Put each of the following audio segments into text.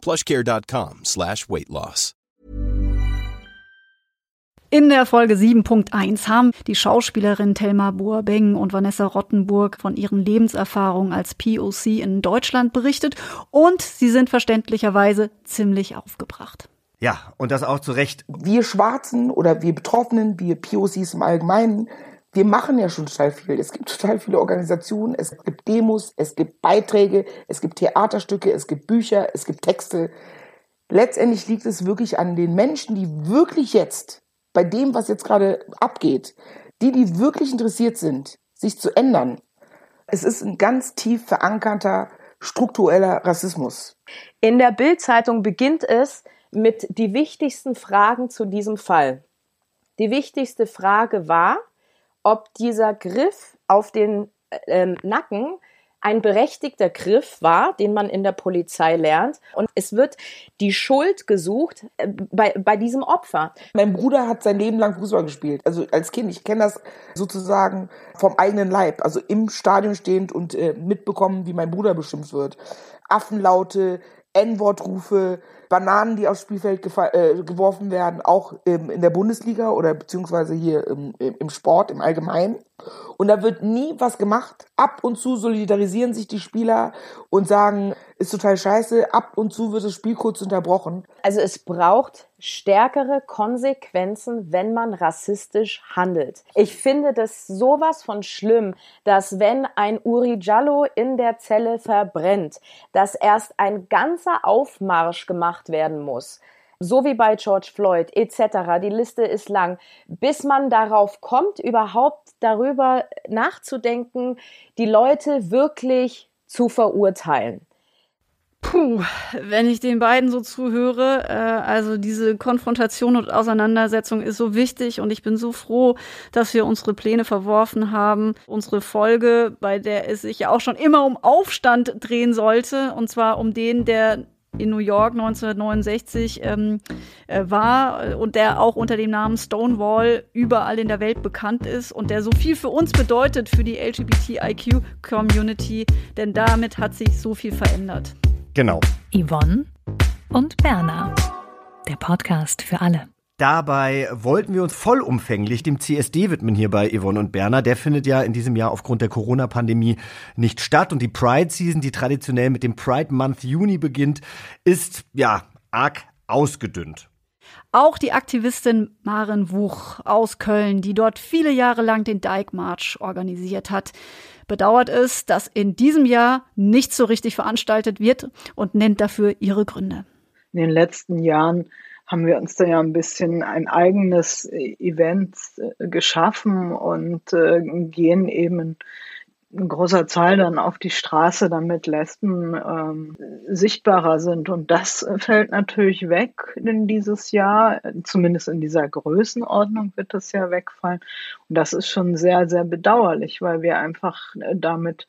plushcare.com slash weight loss. In der Folge 7.1 haben die Schauspielerin Thelma Boabeng und Vanessa Rottenburg von ihren Lebenserfahrungen als POC in Deutschland berichtet und sie sind verständlicherweise ziemlich aufgebracht. Ja, und das auch zu Recht. Wir Schwarzen oder wir Betroffenen, wir POCs im Allgemeinen, wir machen ja schon total viel. Es gibt total viele Organisationen, es gibt Demos, es gibt Beiträge, es gibt Theaterstücke, es gibt Bücher, es gibt Texte. Letztendlich liegt es wirklich an den Menschen, die wirklich jetzt bei dem, was jetzt gerade abgeht, die, die wirklich interessiert sind, sich zu ändern. Es ist ein ganz tief verankerter struktureller Rassismus. In der Bildzeitung beginnt es mit die wichtigsten Fragen zu diesem Fall. Die wichtigste Frage war, ob dieser Griff auf den äh, Nacken ein berechtigter Griff war, den man in der Polizei lernt. Und es wird die Schuld gesucht äh, bei, bei diesem Opfer. Mein Bruder hat sein Leben lang Fußball gespielt. Also als Kind, ich kenne das sozusagen vom eigenen Leib. Also im Stadion stehend und äh, mitbekommen, wie mein Bruder beschimpft wird. Affenlaute, N-Wortrufe, Bananen, die aufs Spielfeld äh, geworfen werden, auch ähm, in der Bundesliga oder beziehungsweise hier im, im Sport im Allgemeinen. Und da wird nie was gemacht. Ab und zu solidarisieren sich die Spieler und sagen, ist total scheiße. Ab und zu wird das Spiel kurz unterbrochen. Also es braucht stärkere Konsequenzen, wenn man rassistisch handelt. Ich finde das sowas von schlimm, dass wenn ein Uri Jallo in der Zelle verbrennt, dass erst ein ganzer Aufmarsch gemacht werden muss so wie bei George Floyd etc. Die Liste ist lang, bis man darauf kommt, überhaupt darüber nachzudenken, die Leute wirklich zu verurteilen. Puh, wenn ich den beiden so zuhöre, äh, also diese Konfrontation und Auseinandersetzung ist so wichtig und ich bin so froh, dass wir unsere Pläne verworfen haben. Unsere Folge, bei der es sich ja auch schon immer um Aufstand drehen sollte, und zwar um den, der in New York 1969 ähm, äh, war und der auch unter dem Namen Stonewall überall in der Welt bekannt ist und der so viel für uns bedeutet, für die LGBTIQ-Community, denn damit hat sich so viel verändert. Genau. Yvonne und Berna. Der Podcast für alle. Dabei wollten wir uns vollumfänglich dem CSD widmen hier bei Yvonne und Berner. Der findet ja in diesem Jahr aufgrund der Corona-Pandemie nicht statt. Und die Pride-Season, die traditionell mit dem Pride Month Juni beginnt, ist ja arg ausgedünnt. Auch die Aktivistin Maren Wuch aus Köln, die dort viele Jahre lang den Dyke March organisiert hat, bedauert es, dass in diesem Jahr nicht so richtig veranstaltet wird und nennt dafür ihre Gründe. In den letzten Jahren haben wir uns da ja ein bisschen ein eigenes Event äh, geschaffen und äh, gehen eben in großer Zahl dann auf die Straße, damit Lesben ähm, sichtbarer sind. Und das fällt natürlich weg in dieses Jahr. Zumindest in dieser Größenordnung wird das ja wegfallen. Und das ist schon sehr, sehr bedauerlich, weil wir einfach damit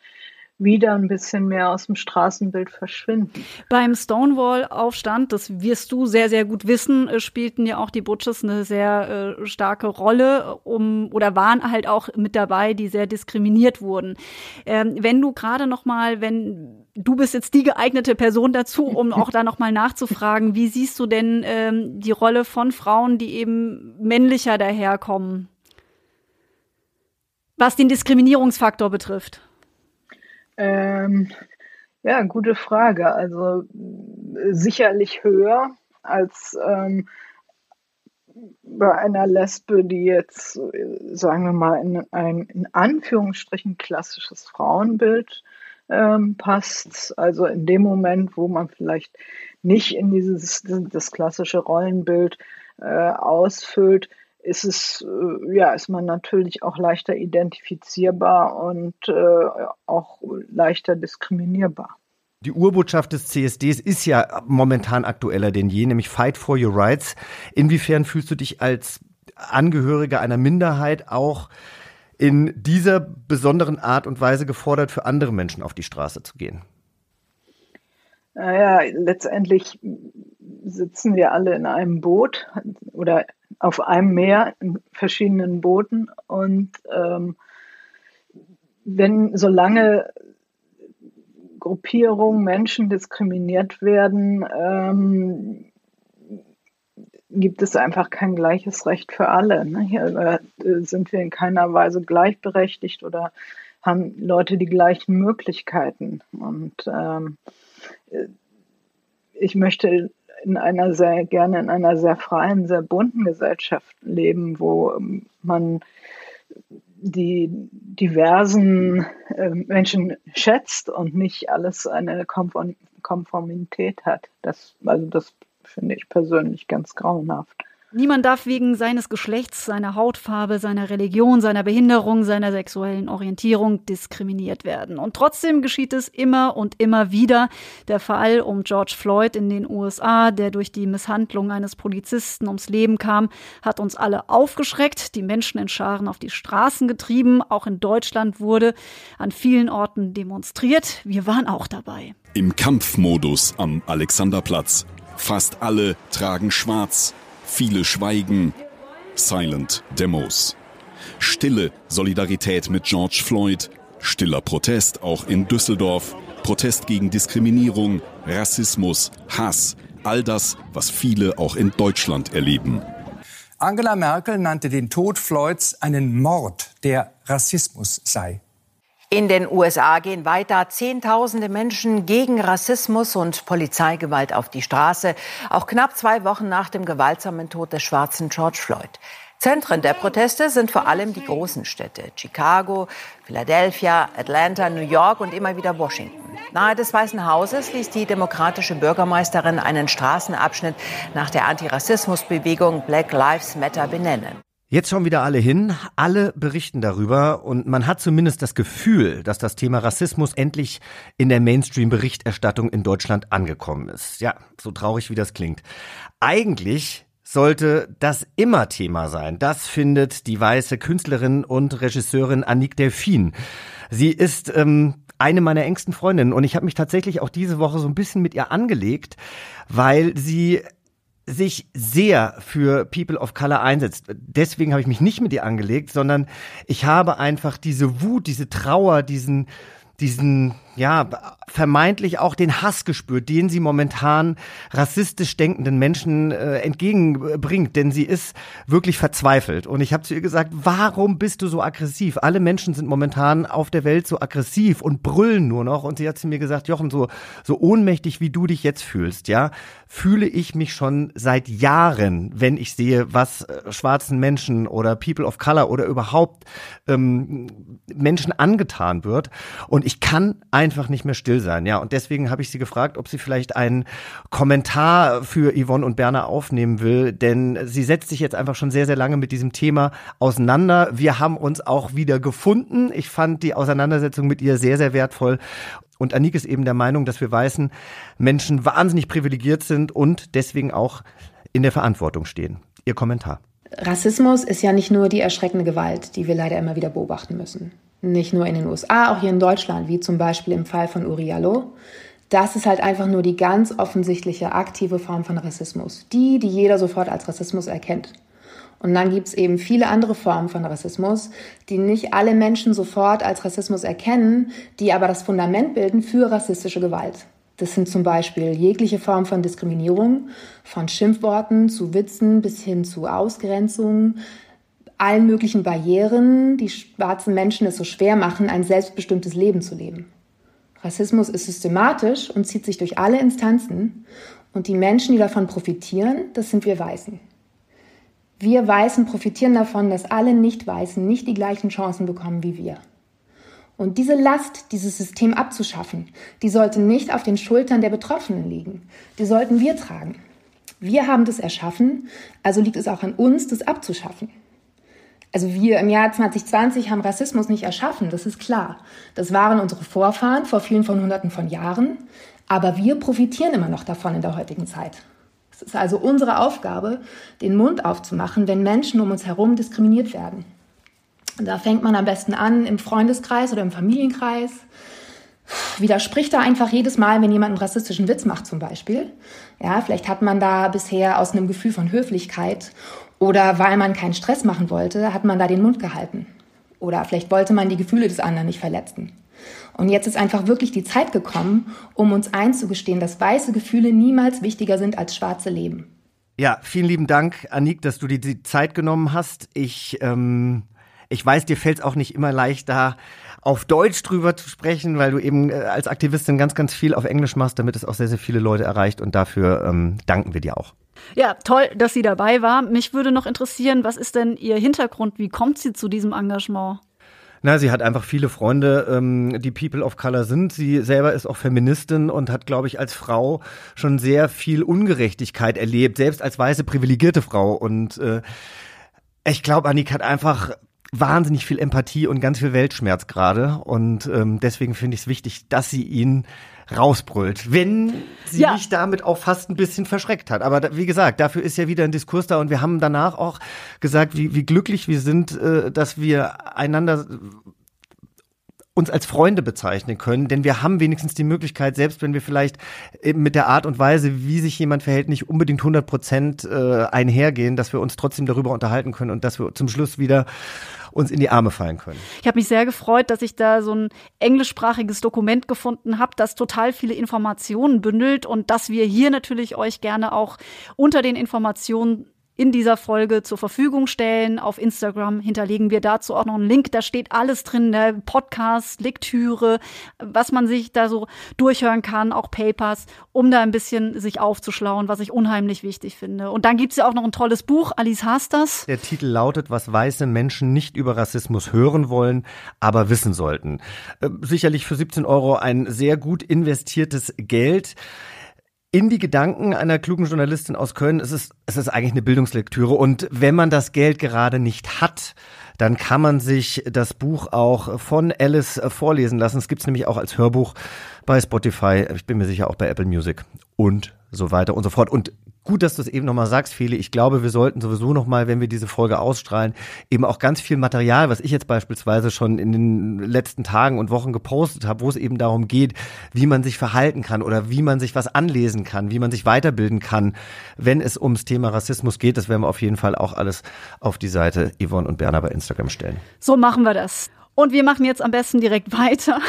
wieder ein bisschen mehr aus dem Straßenbild verschwinden. Beim Stonewall-Aufstand, das wirst du sehr, sehr gut wissen, äh, spielten ja auch die Butches eine sehr äh, starke Rolle um oder waren halt auch mit dabei, die sehr diskriminiert wurden. Ähm, wenn du gerade noch mal, wenn du bist jetzt die geeignete Person dazu, um auch da noch mal nachzufragen, wie siehst du denn ähm, die Rolle von Frauen, die eben männlicher daherkommen, was den Diskriminierungsfaktor betrifft? Ähm, ja, gute Frage. Also sicherlich höher als ähm, bei einer Lesbe, die jetzt, sagen wir mal, in ein in Anführungsstrichen klassisches Frauenbild ähm, passt. Also in dem Moment, wo man vielleicht nicht in dieses das klassische Rollenbild äh, ausfüllt, ist es, äh, ja, ist man natürlich auch leichter identifizierbar und äh, auch leichter diskriminierbar. Die Urbotschaft des CSDs ist ja momentan aktueller denn je, nämlich Fight for Your Rights. Inwiefern fühlst du dich als Angehöriger einer Minderheit auch in dieser besonderen Art und Weise gefordert, für andere Menschen auf die Straße zu gehen? Naja, letztendlich sitzen wir alle in einem Boot oder auf einem Meer in verschiedenen Booten und ähm, wenn solange Gruppierungen, Menschen diskriminiert werden, ähm, gibt es einfach kein gleiches Recht für alle. Ne? Hier äh, sind wir in keiner Weise gleichberechtigt oder haben Leute die gleichen Möglichkeiten. Und ähm, ich möchte in einer sehr gerne in einer sehr freien, sehr bunten Gesellschaft leben, wo man die diversen äh, Menschen schätzt und nicht alles eine Konform Konformität hat. Das, also das finde ich persönlich ganz grauenhaft. Niemand darf wegen seines Geschlechts, seiner Hautfarbe, seiner Religion, seiner Behinderung, seiner sexuellen Orientierung diskriminiert werden. Und trotzdem geschieht es immer und immer wieder. Der Fall um George Floyd in den USA, der durch die Misshandlung eines Polizisten ums Leben kam, hat uns alle aufgeschreckt, die Menschen in Scharen auf die Straßen getrieben. Auch in Deutschland wurde an vielen Orten demonstriert. Wir waren auch dabei. Im Kampfmodus am Alexanderplatz. Fast alle tragen schwarz. Viele schweigen. Silent Demos. Stille Solidarität mit George Floyd. Stiller Protest auch in Düsseldorf. Protest gegen Diskriminierung, Rassismus, Hass. All das, was viele auch in Deutschland erleben. Angela Merkel nannte den Tod Floyds einen Mord, der Rassismus sei. In den USA gehen weiter Zehntausende Menschen gegen Rassismus und Polizeigewalt auf die Straße, auch knapp zwei Wochen nach dem gewaltsamen Tod des schwarzen George Floyd. Zentren der Proteste sind vor allem die großen Städte Chicago, Philadelphia, Atlanta, New York und immer wieder Washington. Nahe des Weißen Hauses ließ die demokratische Bürgermeisterin einen Straßenabschnitt nach der Antirassismusbewegung Black Lives Matter benennen. Jetzt schauen wieder alle hin, alle berichten darüber und man hat zumindest das Gefühl, dass das Thema Rassismus endlich in der Mainstream-Berichterstattung in Deutschland angekommen ist. Ja, so traurig wie das klingt. Eigentlich sollte das immer Thema sein. Das findet die weiße Künstlerin und Regisseurin Annick Delphine. Sie ist ähm, eine meiner engsten Freundinnen und ich habe mich tatsächlich auch diese Woche so ein bisschen mit ihr angelegt, weil sie sich sehr für People of Color einsetzt. Deswegen habe ich mich nicht mit ihr angelegt, sondern ich habe einfach diese Wut, diese Trauer, diesen diesen, ja, vermeintlich auch den Hass gespürt, den sie momentan rassistisch denkenden Menschen äh, entgegenbringt, denn sie ist wirklich verzweifelt. Und ich habe zu ihr gesagt, warum bist du so aggressiv? Alle Menschen sind momentan auf der Welt so aggressiv und brüllen nur noch. Und sie hat zu mir gesagt, Jochen, so, so ohnmächtig wie du dich jetzt fühlst, ja, fühle ich mich schon seit Jahren, wenn ich sehe, was äh, schwarzen Menschen oder People of Color oder überhaupt ähm, Menschen angetan wird. Und ich kann einfach nicht mehr still sein. Ja, und deswegen habe ich sie gefragt, ob sie vielleicht einen Kommentar für Yvonne und Berner aufnehmen will, denn sie setzt sich jetzt einfach schon sehr, sehr lange mit diesem Thema auseinander. Wir haben uns auch wieder gefunden. Ich fand die Auseinandersetzung mit ihr sehr, sehr wertvoll. Und Anik ist eben der Meinung, dass wir weißen Menschen wahnsinnig privilegiert sind und deswegen auch in der Verantwortung stehen. Ihr Kommentar. Rassismus ist ja nicht nur die erschreckende Gewalt, die wir leider immer wieder beobachten müssen. Nicht nur in den USA, auch hier in Deutschland, wie zum Beispiel im Fall von Uriallo. Das ist halt einfach nur die ganz offensichtliche aktive Form von Rassismus. Die, die jeder sofort als Rassismus erkennt. Und dann gibt's eben viele andere Formen von Rassismus, die nicht alle Menschen sofort als Rassismus erkennen, die aber das Fundament bilden für rassistische Gewalt. Das sind zum Beispiel jegliche Form von Diskriminierung, von Schimpfworten zu Witzen bis hin zu Ausgrenzung, allen möglichen Barrieren, die schwarzen Menschen es so schwer machen, ein selbstbestimmtes Leben zu leben. Rassismus ist systematisch und zieht sich durch alle Instanzen und die Menschen, die davon profitieren, das sind wir Weißen. Wir Weißen profitieren davon, dass alle Nicht-Weißen nicht die gleichen Chancen bekommen wie wir. Und diese Last, dieses System abzuschaffen, die sollte nicht auf den Schultern der Betroffenen liegen. Die sollten wir tragen. Wir haben das erschaffen, also liegt es auch an uns, das abzuschaffen. Also wir im Jahr 2020 haben Rassismus nicht erschaffen, das ist klar. Das waren unsere Vorfahren vor vielen von Hunderten von Jahren. Aber wir profitieren immer noch davon in der heutigen Zeit. Es ist also unsere Aufgabe, den Mund aufzumachen, wenn Menschen um uns herum diskriminiert werden. Da fängt man am besten an im Freundeskreis oder im Familienkreis. Widerspricht da einfach jedes Mal, wenn jemand einen rassistischen Witz macht zum Beispiel. Ja, vielleicht hat man da bisher aus einem Gefühl von Höflichkeit oder weil man keinen Stress machen wollte, hat man da den Mund gehalten. Oder vielleicht wollte man die Gefühle des anderen nicht verletzen. Und jetzt ist einfach wirklich die Zeit gekommen, um uns einzugestehen, dass weiße Gefühle niemals wichtiger sind als schwarze Leben. Ja, vielen lieben Dank, Anik, dass du dir die Zeit genommen hast. Ich, ähm, ich weiß, dir fällt es auch nicht immer leicht, da auf Deutsch drüber zu sprechen, weil du eben äh, als Aktivistin ganz, ganz viel auf Englisch machst, damit es auch sehr, sehr viele Leute erreicht. Und dafür ähm, danken wir dir auch. Ja, toll, dass sie dabei war. Mich würde noch interessieren, was ist denn ihr Hintergrund? Wie kommt sie zu diesem Engagement? Na, sie hat einfach viele Freunde, ähm, die People of Color sind. Sie selber ist auch Feministin und hat, glaube ich, als Frau schon sehr viel Ungerechtigkeit erlebt, selbst als weiße privilegierte Frau. Und äh, ich glaube, Annik hat einfach wahnsinnig viel Empathie und ganz viel Weltschmerz gerade. Und ähm, deswegen finde ich es wichtig, dass sie ihn rausbrüllt, wenn sie ja. mich damit auch fast ein bisschen verschreckt hat. Aber da, wie gesagt, dafür ist ja wieder ein Diskurs da und wir haben danach auch gesagt, wie, wie glücklich wir sind, äh, dass wir einander uns als Freunde bezeichnen können, denn wir haben wenigstens die Möglichkeit, selbst wenn wir vielleicht eben mit der Art und Weise, wie sich jemand verhält, nicht unbedingt 100 Prozent äh, einhergehen, dass wir uns trotzdem darüber unterhalten können und dass wir zum Schluss wieder uns in die Arme fallen können. Ich habe mich sehr gefreut, dass ich da so ein englischsprachiges Dokument gefunden habe, das total viele Informationen bündelt und dass wir hier natürlich euch gerne auch unter den Informationen in dieser Folge zur Verfügung stellen. Auf Instagram hinterlegen wir dazu auch noch einen Link. Da steht alles drin, der ne? Podcast, Lektüre, was man sich da so durchhören kann, auch Papers, um da ein bisschen sich aufzuschlauen, was ich unheimlich wichtig finde. Und dann gibt's ja auch noch ein tolles Buch, Alice Hastas. Der Titel lautet, was weiße Menschen nicht über Rassismus hören wollen, aber wissen sollten. Äh, sicherlich für 17 Euro ein sehr gut investiertes Geld in die Gedanken einer klugen Journalistin aus Köln. Es ist, es ist eigentlich eine Bildungslektüre. Und wenn man das Geld gerade nicht hat, dann kann man sich das Buch auch von Alice vorlesen lassen. Es gibt es nämlich auch als Hörbuch bei Spotify. Ich bin mir sicher auch bei Apple Music und so weiter und so fort. Und Gut, dass du es eben nochmal sagst, Feli. Ich glaube, wir sollten sowieso nochmal, wenn wir diese Folge ausstrahlen, eben auch ganz viel Material, was ich jetzt beispielsweise schon in den letzten Tagen und Wochen gepostet habe, wo es eben darum geht, wie man sich verhalten kann oder wie man sich was anlesen kann, wie man sich weiterbilden kann, wenn es ums Thema Rassismus geht. Das werden wir auf jeden Fall auch alles auf die Seite Yvonne und Berner bei Instagram stellen. So machen wir das. Und wir machen jetzt am besten direkt weiter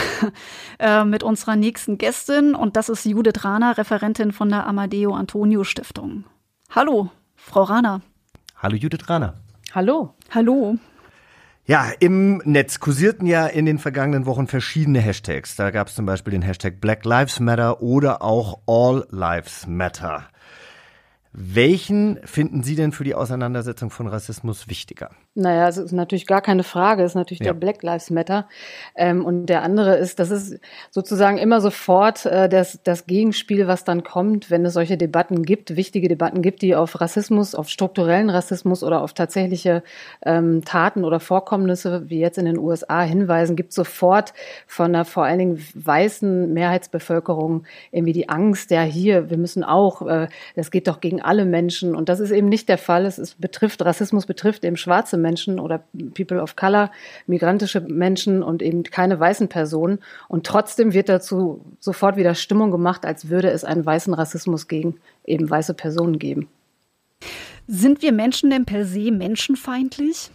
äh, mit unserer nächsten Gästin. Und das ist Judith Rahner, Referentin von der Amadeo Antonio Stiftung. Hallo, Frau Rahner. Hallo, Judith Rahner. Hallo. Hallo. Ja, im Netz kursierten ja in den vergangenen Wochen verschiedene Hashtags. Da gab es zum Beispiel den Hashtag Black Lives Matter oder auch All Lives Matter. Welchen finden Sie denn für die Auseinandersetzung von Rassismus wichtiger? Naja, es ist natürlich gar keine Frage. Es ist natürlich ja. der Black Lives Matter. Ähm, und der andere ist, das ist sozusagen immer sofort äh, das, das Gegenspiel, was dann kommt, wenn es solche Debatten gibt, wichtige Debatten gibt, die auf Rassismus, auf strukturellen Rassismus oder auf tatsächliche ähm, Taten oder Vorkommnisse, wie jetzt in den USA, hinweisen, gibt sofort von einer vor allen Dingen weißen Mehrheitsbevölkerung irgendwie die Angst, ja hier, wir müssen auch, äh, das geht doch gegen alle Menschen. Und das ist eben nicht der Fall. Es ist, betrifft, Rassismus betrifft eben schwarze Menschen oder People of Color, migrantische Menschen und eben keine weißen Personen. Und trotzdem wird dazu sofort wieder Stimmung gemacht, als würde es einen weißen Rassismus gegen eben weiße Personen geben. Sind wir Menschen denn per se menschenfeindlich?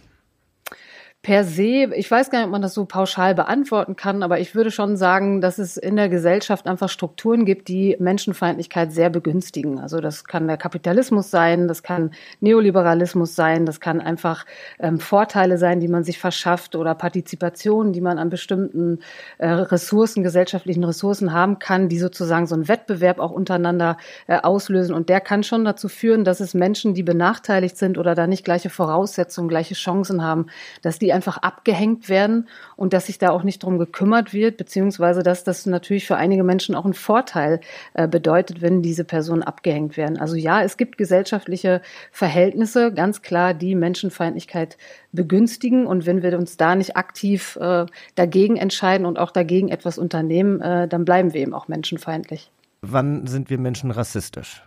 Per se, ich weiß gar nicht, ob man das so pauschal beantworten kann, aber ich würde schon sagen, dass es in der Gesellschaft einfach Strukturen gibt, die Menschenfeindlichkeit sehr begünstigen. Also das kann der Kapitalismus sein, das kann Neoliberalismus sein, das kann einfach ähm, Vorteile sein, die man sich verschafft oder Partizipationen, die man an bestimmten äh, Ressourcen, gesellschaftlichen Ressourcen haben kann, die sozusagen so einen Wettbewerb auch untereinander äh, auslösen. Und der kann schon dazu führen, dass es Menschen, die benachteiligt sind oder da nicht gleiche Voraussetzungen, gleiche Chancen haben, dass die die einfach abgehängt werden und dass sich da auch nicht drum gekümmert wird, beziehungsweise dass das natürlich für einige Menschen auch einen Vorteil äh, bedeutet, wenn diese Personen abgehängt werden. Also ja, es gibt gesellschaftliche Verhältnisse, ganz klar, die Menschenfeindlichkeit begünstigen. Und wenn wir uns da nicht aktiv äh, dagegen entscheiden und auch dagegen etwas unternehmen, äh, dann bleiben wir eben auch menschenfeindlich. Wann sind wir Menschen rassistisch?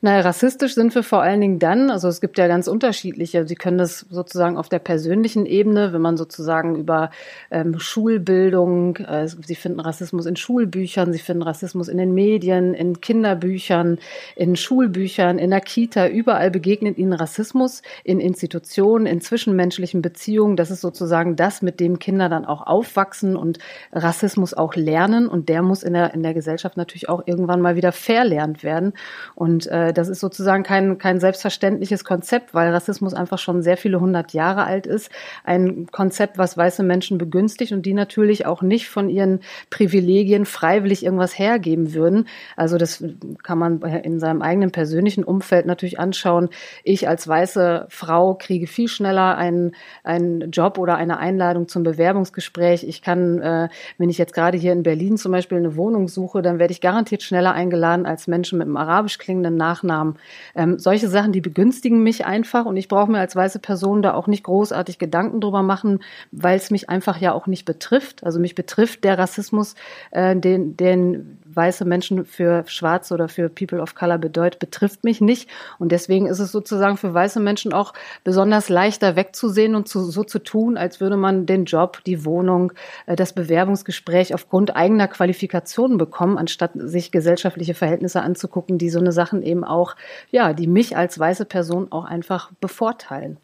Naja, rassistisch sind wir vor allen Dingen dann, also es gibt ja ganz unterschiedliche, Sie können das sozusagen auf der persönlichen Ebene, wenn man sozusagen über ähm, Schulbildung, äh, Sie finden Rassismus in Schulbüchern, Sie finden Rassismus in den Medien, in Kinderbüchern, in Schulbüchern, in der Kita, überall begegnet Ihnen Rassismus in Institutionen, in zwischenmenschlichen Beziehungen. Das ist sozusagen das, mit dem Kinder dann auch aufwachsen und Rassismus auch lernen. Und der muss in der, in der Gesellschaft natürlich auch irgendwann mal wieder verlernt werden. Und äh, das ist sozusagen kein, kein selbstverständliches Konzept, weil Rassismus einfach schon sehr viele hundert Jahre alt ist. Ein Konzept, was weiße Menschen begünstigt und die natürlich auch nicht von ihren Privilegien freiwillig irgendwas hergeben würden. Also das kann man in seinem eigenen persönlichen Umfeld natürlich anschauen. Ich als weiße Frau kriege viel schneller einen, einen Job oder eine Einladung zum Bewerbungsgespräch. Ich kann, äh, wenn ich jetzt gerade hier in Berlin zum Beispiel eine Wohnung suche, dann werde ich garantiert schneller eingeladen als Menschen mit einem arabisch klingenden ihren Nachnamen. Ähm, solche Sachen, die begünstigen mich einfach und ich brauche mir als weiße Person da auch nicht großartig Gedanken drüber machen, weil es mich einfach ja auch nicht betrifft. Also mich betrifft der Rassismus, äh, den, den weiße Menschen für Schwarze oder für People of Color bedeutet, betrifft mich nicht. Und deswegen ist es sozusagen für weiße Menschen auch besonders leichter wegzusehen und zu, so zu tun, als würde man den Job, die Wohnung, äh, das Bewerbungsgespräch aufgrund eigener Qualifikationen bekommen, anstatt sich gesellschaftliche Verhältnisse anzugucken, die so eine Sachen eben auch, ja, die mich als weiße Person auch einfach bevorteilen.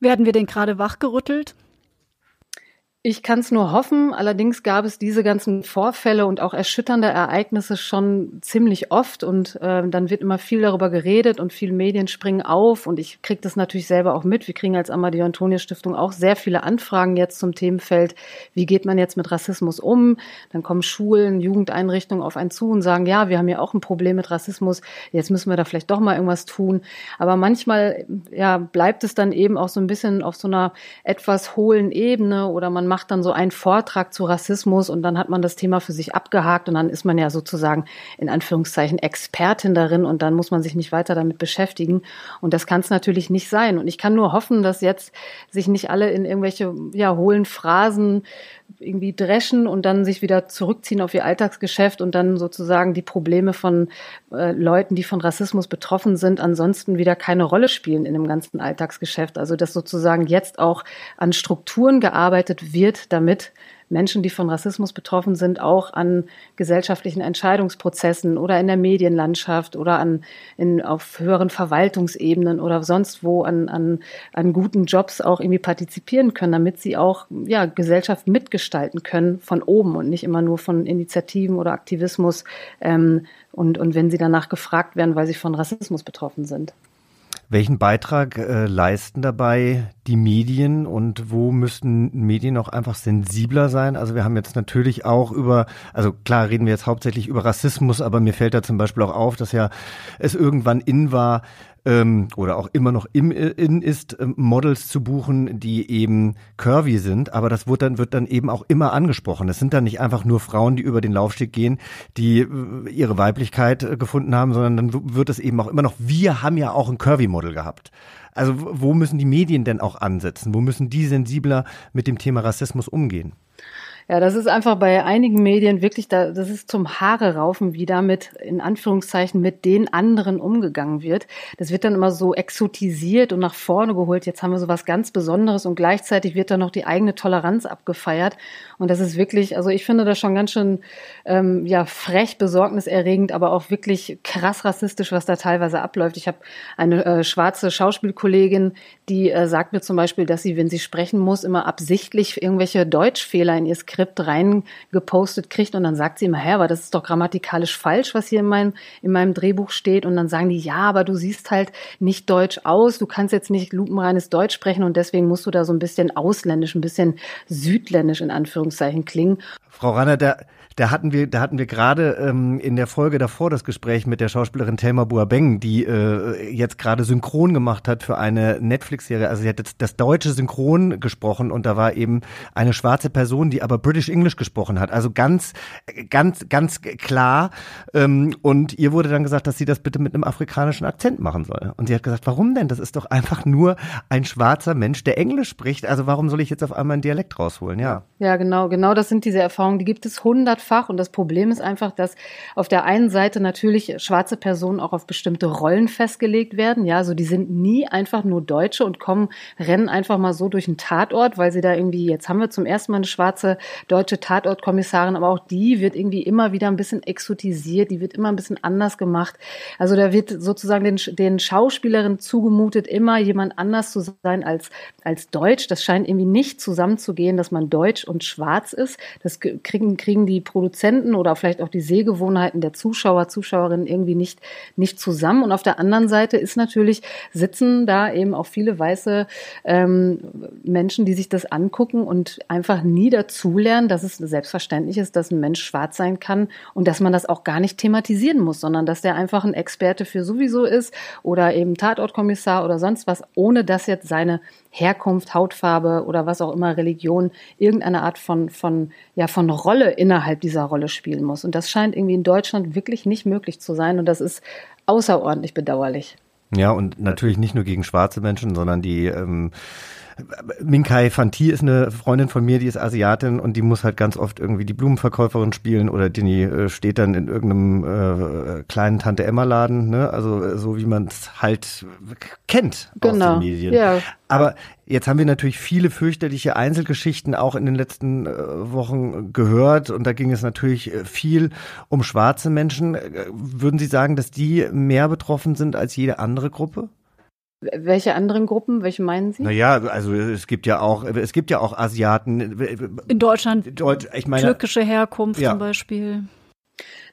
Werden wir denn gerade wachgerüttelt? Ich kann es nur hoffen. Allerdings gab es diese ganzen Vorfälle und auch erschütternde Ereignisse schon ziemlich oft und äh, dann wird immer viel darüber geredet und viele Medien springen auf und ich kriege das natürlich selber auch mit. Wir kriegen als Amadeo Antonia Stiftung auch sehr viele Anfragen jetzt zum Themenfeld, wie geht man jetzt mit Rassismus um? Dann kommen Schulen, Jugendeinrichtungen auf einen zu und sagen, ja, wir haben ja auch ein Problem mit Rassismus. Jetzt müssen wir da vielleicht doch mal irgendwas tun. Aber manchmal ja bleibt es dann eben auch so ein bisschen auf so einer etwas hohlen Ebene oder man macht dann so einen Vortrag zu Rassismus und dann hat man das Thema für sich abgehakt und dann ist man ja sozusagen in Anführungszeichen Expertin darin und dann muss man sich nicht weiter damit beschäftigen. Und das kann es natürlich nicht sein. Und ich kann nur hoffen, dass jetzt sich nicht alle in irgendwelche ja, hohlen Phrasen irgendwie dreschen und dann sich wieder zurückziehen auf ihr Alltagsgeschäft und dann sozusagen die Probleme von äh, Leuten, die von Rassismus betroffen sind, ansonsten wieder keine Rolle spielen in dem ganzen Alltagsgeschäft. Also dass sozusagen jetzt auch an Strukturen gearbeitet wird, damit Menschen, die von Rassismus betroffen sind, auch an gesellschaftlichen Entscheidungsprozessen oder in der Medienlandschaft oder an, in, auf höheren Verwaltungsebenen oder sonst wo an, an, an guten Jobs auch irgendwie partizipieren können, damit sie auch ja, Gesellschaft mitgestalten können von oben und nicht immer nur von Initiativen oder Aktivismus ähm, und, und wenn sie danach gefragt werden, weil sie von Rassismus betroffen sind. Welchen Beitrag äh, leisten dabei die Medien und wo müssten Medien auch einfach sensibler sein? Also wir haben jetzt natürlich auch über, also klar reden wir jetzt hauptsächlich über Rassismus, aber mir fällt da zum Beispiel auch auf, dass ja es irgendwann in war, ähm, oder auch immer noch im in ist, ähm, Models zu buchen, die eben curvy sind, aber das wird dann, wird dann eben auch immer angesprochen. Es sind dann nicht einfach nur Frauen, die über den Laufsteg gehen, die äh, ihre Weiblichkeit äh, gefunden haben, sondern dann wird es eben auch immer noch, wir haben ja auch ein Curvy-Model gehabt. Also wo müssen die Medien denn auch ansetzen? Wo müssen die sensibler mit dem Thema Rassismus umgehen? Ja, das ist einfach bei einigen Medien wirklich, da, das ist zum Haare raufen, wie damit in Anführungszeichen mit den anderen umgegangen wird. Das wird dann immer so exotisiert und nach vorne geholt. Jetzt haben wir so was ganz Besonderes und gleichzeitig wird dann noch die eigene Toleranz abgefeiert. Und das ist wirklich, also ich finde das schon ganz schön ähm, ja frech, besorgniserregend, aber auch wirklich krass rassistisch, was da teilweise abläuft. Ich habe eine äh, schwarze Schauspielkollegin, die äh, sagt mir zum Beispiel, dass sie, wenn sie sprechen muss, immer absichtlich irgendwelche Deutschfehler in ihr Skript reingepostet kriegt und dann sagt sie immer, hä, aber das ist doch grammatikalisch falsch, was hier in meinem, in meinem Drehbuch steht. Und dann sagen die, ja, aber du siehst halt nicht deutsch aus, du kannst jetzt nicht lupenreines Deutsch sprechen und deswegen musst du da so ein bisschen ausländisch, ein bisschen südländisch in Anführungszeichen klingen. Frau Ranner, da, da hatten wir, da hatten wir gerade ähm, in der Folge davor das Gespräch mit der Schauspielerin Thelma Buabeng, die äh, jetzt gerade synchron gemacht hat für eine Netflix-Serie. Also sie hat jetzt das deutsche Synchron gesprochen und da war eben eine schwarze Person, die aber British English gesprochen hat. Also ganz, ganz, ganz klar. Ähm, und ihr wurde dann gesagt, dass sie das bitte mit einem afrikanischen Akzent machen soll. Und sie hat gesagt, warum denn? Das ist doch einfach nur ein schwarzer Mensch, der Englisch spricht. Also warum soll ich jetzt auf einmal einen Dialekt rausholen? Ja. Ja, genau, genau. Das sind diese Erfahrungen. Die gibt es hundert hundertfach. Und das Problem ist einfach, dass auf der einen Seite natürlich schwarze Personen auch auf bestimmte Rollen festgelegt werden. Ja, also die sind nie einfach nur Deutsche und kommen, rennen einfach mal so durch einen Tatort, weil sie da irgendwie, jetzt haben wir zum ersten Mal eine schwarze deutsche Tatortkommissarin, aber auch die wird irgendwie immer wieder ein bisschen exotisiert, die wird immer ein bisschen anders gemacht. Also da wird sozusagen den, den Schauspielerinnen zugemutet, immer jemand anders zu sein als, als Deutsch. Das scheint irgendwie nicht zusammenzugehen, dass man Deutsch und schwarz ist. Das kriegen, kriegen die Produzenten oder vielleicht auch die Sehgewohnheiten der Zuschauer, Zuschauerinnen irgendwie nicht, nicht zusammen. Und auf der anderen Seite ist natürlich, sitzen da eben auch viele weiße ähm, Menschen, die sich das angucken und einfach nie dazulernen, dass es selbstverständlich ist, dass ein Mensch schwarz sein kann und dass man das auch gar nicht thematisieren muss, sondern dass der einfach ein Experte für sowieso ist oder eben Tatortkommissar oder sonst was, ohne dass jetzt seine Herkunft, Hautfarbe oder was auch immer, Religion, irgendeine Art von, von, ja, von Rolle innerhalb dieser Rolle spielen muss. Und das scheint irgendwie in Deutschland wirklich nicht möglich zu sein. Und das ist außerordentlich bedauerlich. Ja, und natürlich nicht nur gegen schwarze Menschen, sondern die ähm, Minkai Fanti ist eine Freundin von mir, die ist Asiatin und die muss halt ganz oft irgendwie die Blumenverkäuferin spielen oder die äh, steht dann in irgendeinem äh, kleinen Tante Emma Laden, ne? Also äh, so wie man es halt kennt genau. aus den genau. Medien. Ja. Aber jetzt haben wir natürlich viele fürchterliche Einzelgeschichten auch in den letzten äh, Wochen gehört und da ging es natürlich äh, viel um schwarze Menschen. Würden Sie sagen, dass die mehr betroffen sind als jede andere Gruppe? Welche anderen Gruppen? Welche meinen Sie? Naja, also es gibt ja auch, es gibt ja auch Asiaten. In Deutschland. Deutsch, ich meine, türkische Herkunft ja. zum Beispiel.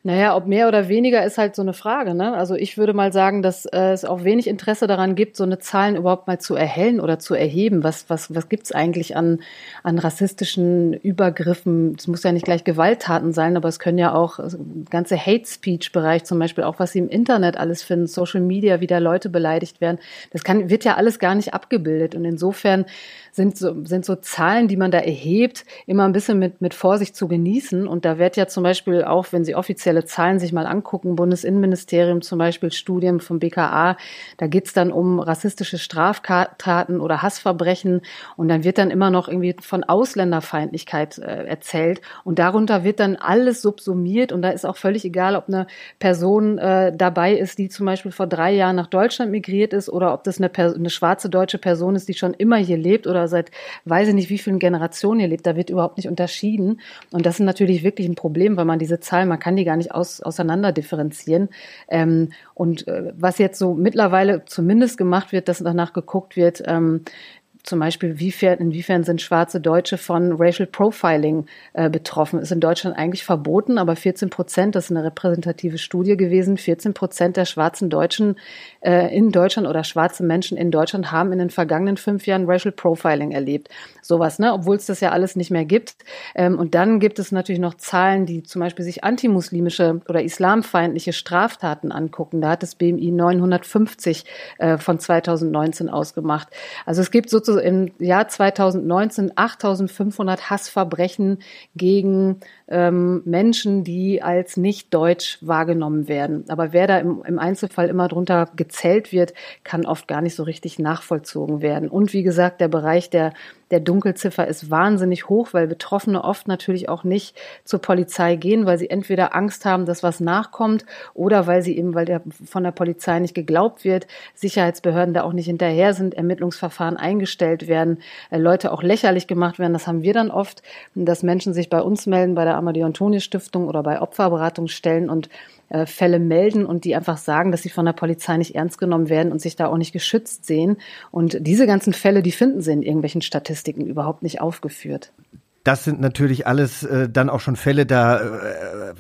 Naja, ob mehr oder weniger ist halt so eine Frage. Ne? Also ich würde mal sagen, dass äh, es auch wenig Interesse daran gibt, so eine Zahlen überhaupt mal zu erhellen oder zu erheben. Was, was, was gibt's eigentlich an, an rassistischen Übergriffen? Es muss ja nicht gleich Gewalttaten sein, aber es können ja auch also, ganze Hate-Speech-Bereich zum Beispiel, auch was sie im Internet alles finden, Social Media, wie da Leute beleidigt werden. Das kann, wird ja alles gar nicht abgebildet. Und insofern sind so, sind so Zahlen, die man da erhebt, immer ein bisschen mit, mit Vorsicht zu genießen. Und da wird ja zum Beispiel auch, wenn Sie offizielle Zahlen sich mal angucken, Bundesinnenministerium zum Beispiel, Studien vom BKA, da geht's dann um rassistische Straftaten oder Hassverbrechen. Und dann wird dann immer noch irgendwie von Ausländerfeindlichkeit äh, erzählt. Und darunter wird dann alles subsumiert. Und da ist auch völlig egal, ob eine Person äh, dabei ist, die zum Beispiel vor drei Jahren nach Deutschland migriert ist oder ob das eine, eine schwarze deutsche Person ist, die schon immer hier lebt oder seit weiß ich nicht wie vielen Generationen hier lebt, da wird überhaupt nicht unterschieden. Und das ist natürlich wirklich ein Problem, weil man diese Zahlen, man kann die gar nicht aus, auseinander differenzieren. Ähm, und äh, was jetzt so mittlerweile zumindest gemacht wird, dass danach geguckt wird, ähm, zum Beispiel, inwiefern, inwiefern sind schwarze Deutsche von Racial Profiling äh, betroffen? Ist in Deutschland eigentlich verboten, aber 14 Prozent, das ist eine repräsentative Studie gewesen, 14 Prozent der schwarzen Deutschen äh, in Deutschland oder schwarze Menschen in Deutschland haben in den vergangenen fünf Jahren Racial Profiling erlebt. Sowas, ne? Obwohl es das ja alles nicht mehr gibt. Ähm, und dann gibt es natürlich noch Zahlen, die zum Beispiel sich antimuslimische oder islamfeindliche Straftaten angucken. Da hat das BMI 950 äh, von 2019 ausgemacht. Also es gibt sozusagen im Jahr 2019 8500 Hassverbrechen gegen ähm, Menschen, die als nicht deutsch wahrgenommen werden. Aber wer da im, im Einzelfall immer drunter gezählt wird, kann oft gar nicht so richtig nachvollzogen werden. Und wie gesagt, der Bereich der der Dunkelziffer ist wahnsinnig hoch, weil Betroffene oft natürlich auch nicht zur Polizei gehen, weil sie entweder Angst haben, dass was nachkommt oder weil sie eben, weil der von der Polizei nicht geglaubt wird, Sicherheitsbehörden da auch nicht hinterher sind, Ermittlungsverfahren eingestellt werden, äh, Leute auch lächerlich gemacht werden. Das haben wir dann oft, dass Menschen sich bei uns melden, bei der Amadeo Antonis Stiftung oder bei Opferberatungsstellen und äh, Fälle melden und die einfach sagen, dass sie von der Polizei nicht ernst genommen werden und sich da auch nicht geschützt sehen. Und diese ganzen Fälle, die finden sie in irgendwelchen Statistiken überhaupt nicht aufgeführt. Das sind natürlich alles äh, dann auch schon Fälle, da äh,